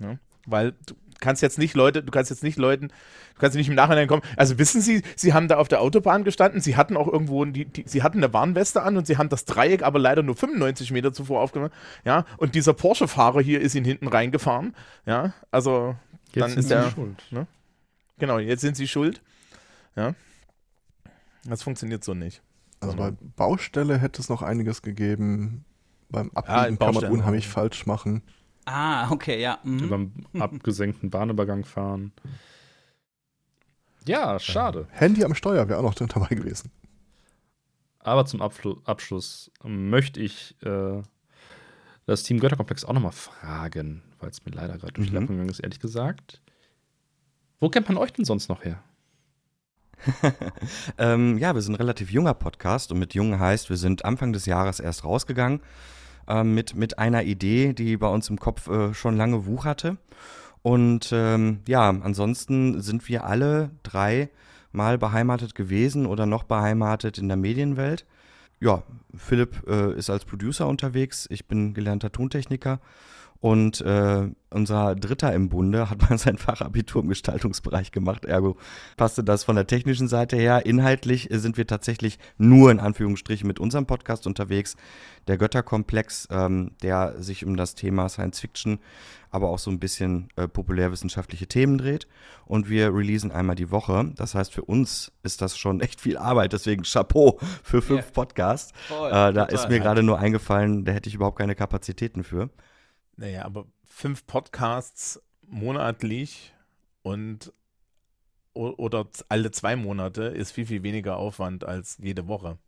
Ja? Weil du kannst jetzt nicht Leute, du kannst jetzt nicht Leuten, du kannst nicht im Nachhinein kommen. Also wissen Sie, Sie haben da auf der Autobahn gestanden, Sie hatten auch irgendwo, die, die, Sie hatten eine Warnweste an und Sie haben das Dreieck aber leider nur 95 Meter zuvor aufgemacht. Ja, und dieser Porsche-Fahrer hier ist Ihnen hinten reingefahren. Ja, also dann sind ist Sie der, schuld. genau, jetzt sind Sie schuld. Ja, das funktioniert so nicht. Also bei Baustelle hätte es noch einiges gegeben. Beim Ja, Abbiegen kann man unheimlich falsch machen. Ah, okay, ja. Mhm. Über einen abgesenkten Bahnübergang fahren. Ja, schade. Handy am Steuer wäre auch noch drin dabei gewesen. Aber zum Abflu Abschluss möchte ich äh, das Team Götterkomplex auch nochmal fragen, weil es mir leider gerade durch die Mhm. Lappen gegangen ist, ehrlich gesagt. Wo kennt man euch denn sonst noch her? ähm, ja, wir sind ein relativ junger Podcast und mit jung heißt, wir sind Anfang des Jahres erst rausgegangen ähm, mit, mit einer Idee, die bei uns im Kopf äh, schon lange wucherte. Und ähm, ja, ansonsten sind wir alle drei mal beheimatet gewesen oder noch beheimatet in der Medienwelt. Ja, Philipp äh, ist als Producer unterwegs, ich bin gelernter Tontechniker und äh, unser Dritter im Bunde hat mal sein Fachabitur im Gestaltungsbereich gemacht, ergo passte das von der technischen Seite her. Inhaltlich sind wir tatsächlich nur in Anführungsstrichen mit unserem Podcast unterwegs. Der Götterkomplex, ähm, der sich um das Thema Science Fiction, aber auch so ein bisschen äh, populärwissenschaftliche Themen dreht. Und wir releasen einmal die Woche. Das heißt, für uns ist das schon echt viel Arbeit. Deswegen Chapeau für fünf Ja. Podcasts. Voll, Äh, da total. ist mir gerade nur eingefallen, da hätte ich überhaupt keine Kapazitäten für. Naja, aber fünf Podcasts monatlich und oder alle zwei Monate ist viel, viel weniger Aufwand als jede Woche.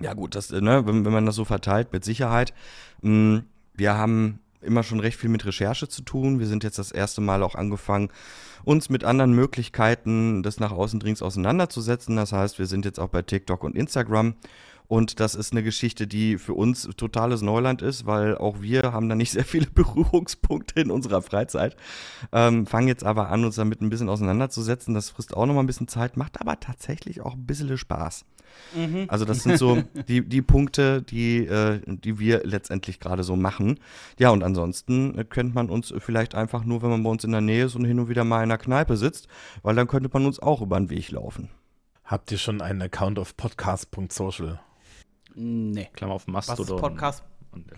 Ja gut, das, ne, wenn, wenn man das so verteilt, mit Sicherheit. Mm, Wir haben immer schon recht viel mit Recherche zu tun. Wir sind jetzt das erste Mal auch angefangen, uns mit anderen Möglichkeiten des nach außen Dringens auseinanderzusetzen. Das heißt, wir sind jetzt auch bei TikTok und Instagram. Und das ist eine Geschichte, die für uns totales Neuland ist, weil auch wir haben da nicht sehr viele Berührungspunkte in unserer Freizeit. Ähm, fangen jetzt aber an, uns damit ein bisschen auseinanderzusetzen. Das frisst auch nochmal ein bisschen Zeit, macht aber tatsächlich auch ein bisschen Spaß. Mhm. Also das sind so die, die Punkte, die, äh, die wir letztendlich gerade so machen. Ja, und ansonsten äh, kennt man uns vielleicht einfach nur, wenn man bei uns in der Nähe ist und hin und wieder mal in einer Kneipe sitzt, weil dann könnte man uns auch über den Weg laufen. Habt ihr schon einen Account auf podcast.social? Nee. Klammer auf Was ist Mastodon. Podcast?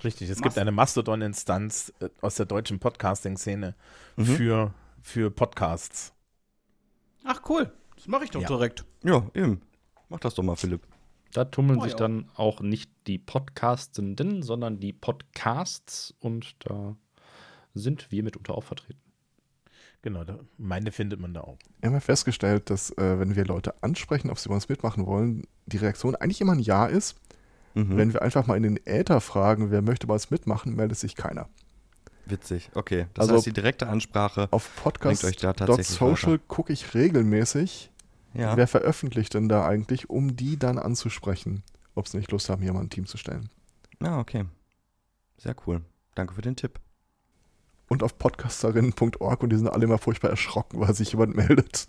Richtig, es Mast- gibt eine Mastodon-Instanz äh, aus der deutschen Podcasting-Szene Mhm. für, für Podcasts. Ach cool. Das mache ich doch Ja. direkt. Ja, eben. Mach das doch mal, Philipp. Da tummeln Oh, sich ja. dann auch nicht die Podcastenden, sondern die Podcasts und da sind wir mitunter auch vertreten. Genau, meine findet man da auch. Wir haben ja festgestellt, dass äh, wenn wir Leute ansprechen, ob sie bei uns mitmachen wollen, die Reaktion eigentlich immer ein Ja ist. Mhm. Wenn wir einfach mal in den Äther fragen, wer möchte bei uns mitmachen, meldet sich keiner. Witzig, okay. Das Also- heißt, die direkte Ansprache Auf podcast.social gucke ich regelmäßig, Ja. wer veröffentlicht denn da eigentlich, um die dann anzusprechen, ob sie nicht Lust haben, hier mal ein Team zu stellen. ja, okay. Sehr cool. Danke für den Tipp. Und auf podcasterinnen.org und die sind alle immer furchtbar erschrocken, weil sich jemand meldet.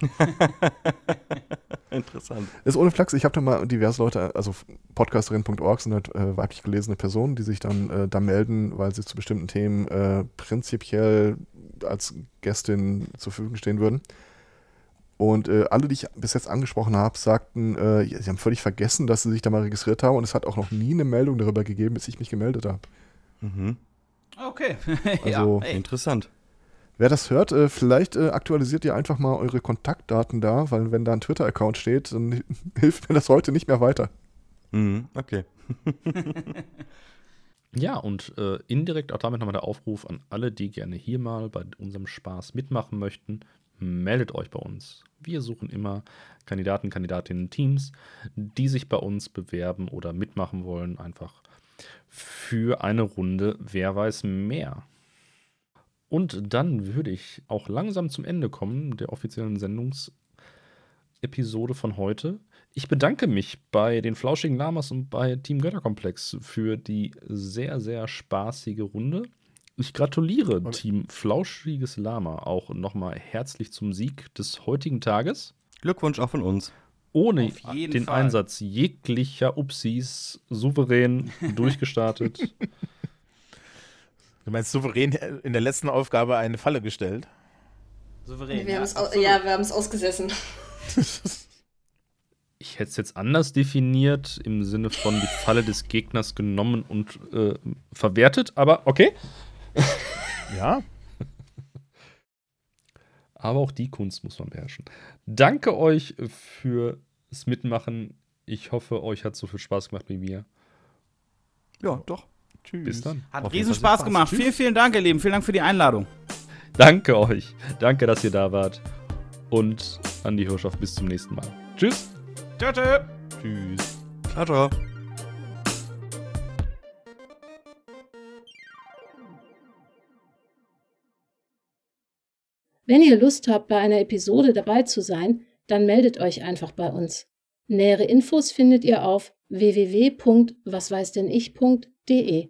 Interessant. Ist ohne Flachs, ich habe da mal diverse Leute, also podcasterinnen.org sind halt äh, weiblich gelesene Personen, die sich dann äh, da melden, weil sie zu bestimmten Themen äh, prinzipiell als Gästin zur Verfügung stehen würden. Und äh, alle, die ich bis jetzt angesprochen habe, sagten, äh, sie haben völlig vergessen, dass sie sich da mal registriert haben und es hat auch noch nie eine Meldung darüber gegeben, bis ich mich gemeldet habe. Mhm. Okay. Also- ja. Interessant. Wer das hört, äh, vielleicht äh, aktualisiert ihr einfach mal eure Kontaktdaten da, weil wenn da ein Twitter-Account steht, dann hilft mir das heute nicht mehr weiter. Mhm. Okay. Ja, und äh, indirekt auch damit nochmal der Aufruf an alle, die gerne hier mal bei unserem Spaß mitmachen möchten. meldet euch bei uns. Wir suchen immer Kandidaten, Kandidatinnen, Teams, die sich bei uns bewerben oder mitmachen wollen, einfach für eine Runde Wer weiß mehr. Und dann würde ich auch langsam zum Ende kommen der offiziellen Sendungsepisode von heute. Ich bedanke mich bei den Flauschigen Lamas und bei Team Götterkomplex für die sehr, sehr spaßige Runde. Ich gratuliere Und- Team Flauschiges Lama auch nochmal herzlich zum Sieg des heutigen Tages. Glückwunsch auch von uns. Ohne den Fall. Einsatz jeglicher Upsis souverän durchgestartet. Du meinst souverän in der letzten Aufgabe eine Falle gestellt? Souverän. Wir haben es au- absolut. ja, wir haben es ausgesessen. Ich hätte es jetzt anders definiert, im Sinne von die Falle des Gegners genommen und äh, verwertet, aber okay. Ja. Aber auch die Kunst muss man beherrschen. Danke euch fürs Mitmachen. Ich hoffe, euch hat so viel Spaß gemacht wie mir. Ja, doch. Tschüss. Bis dann. Hat riesen Spaß gemacht. Tschüss. Vielen, vielen Dank, ihr Lieben. Vielen Dank für die Einladung. Danke euch. Danke, dass ihr da wart. Und Andi Hirschoff, bis zum nächsten Mal. Tschüss. Tschö, tschö. Tschüss. Ciao, ciao. Wenn ihr Lust habt, bei einer Episode dabei zu sein, dann meldet euch einfach bei uns. Nähere Infos findet ihr auf www.wasweißdennich.de.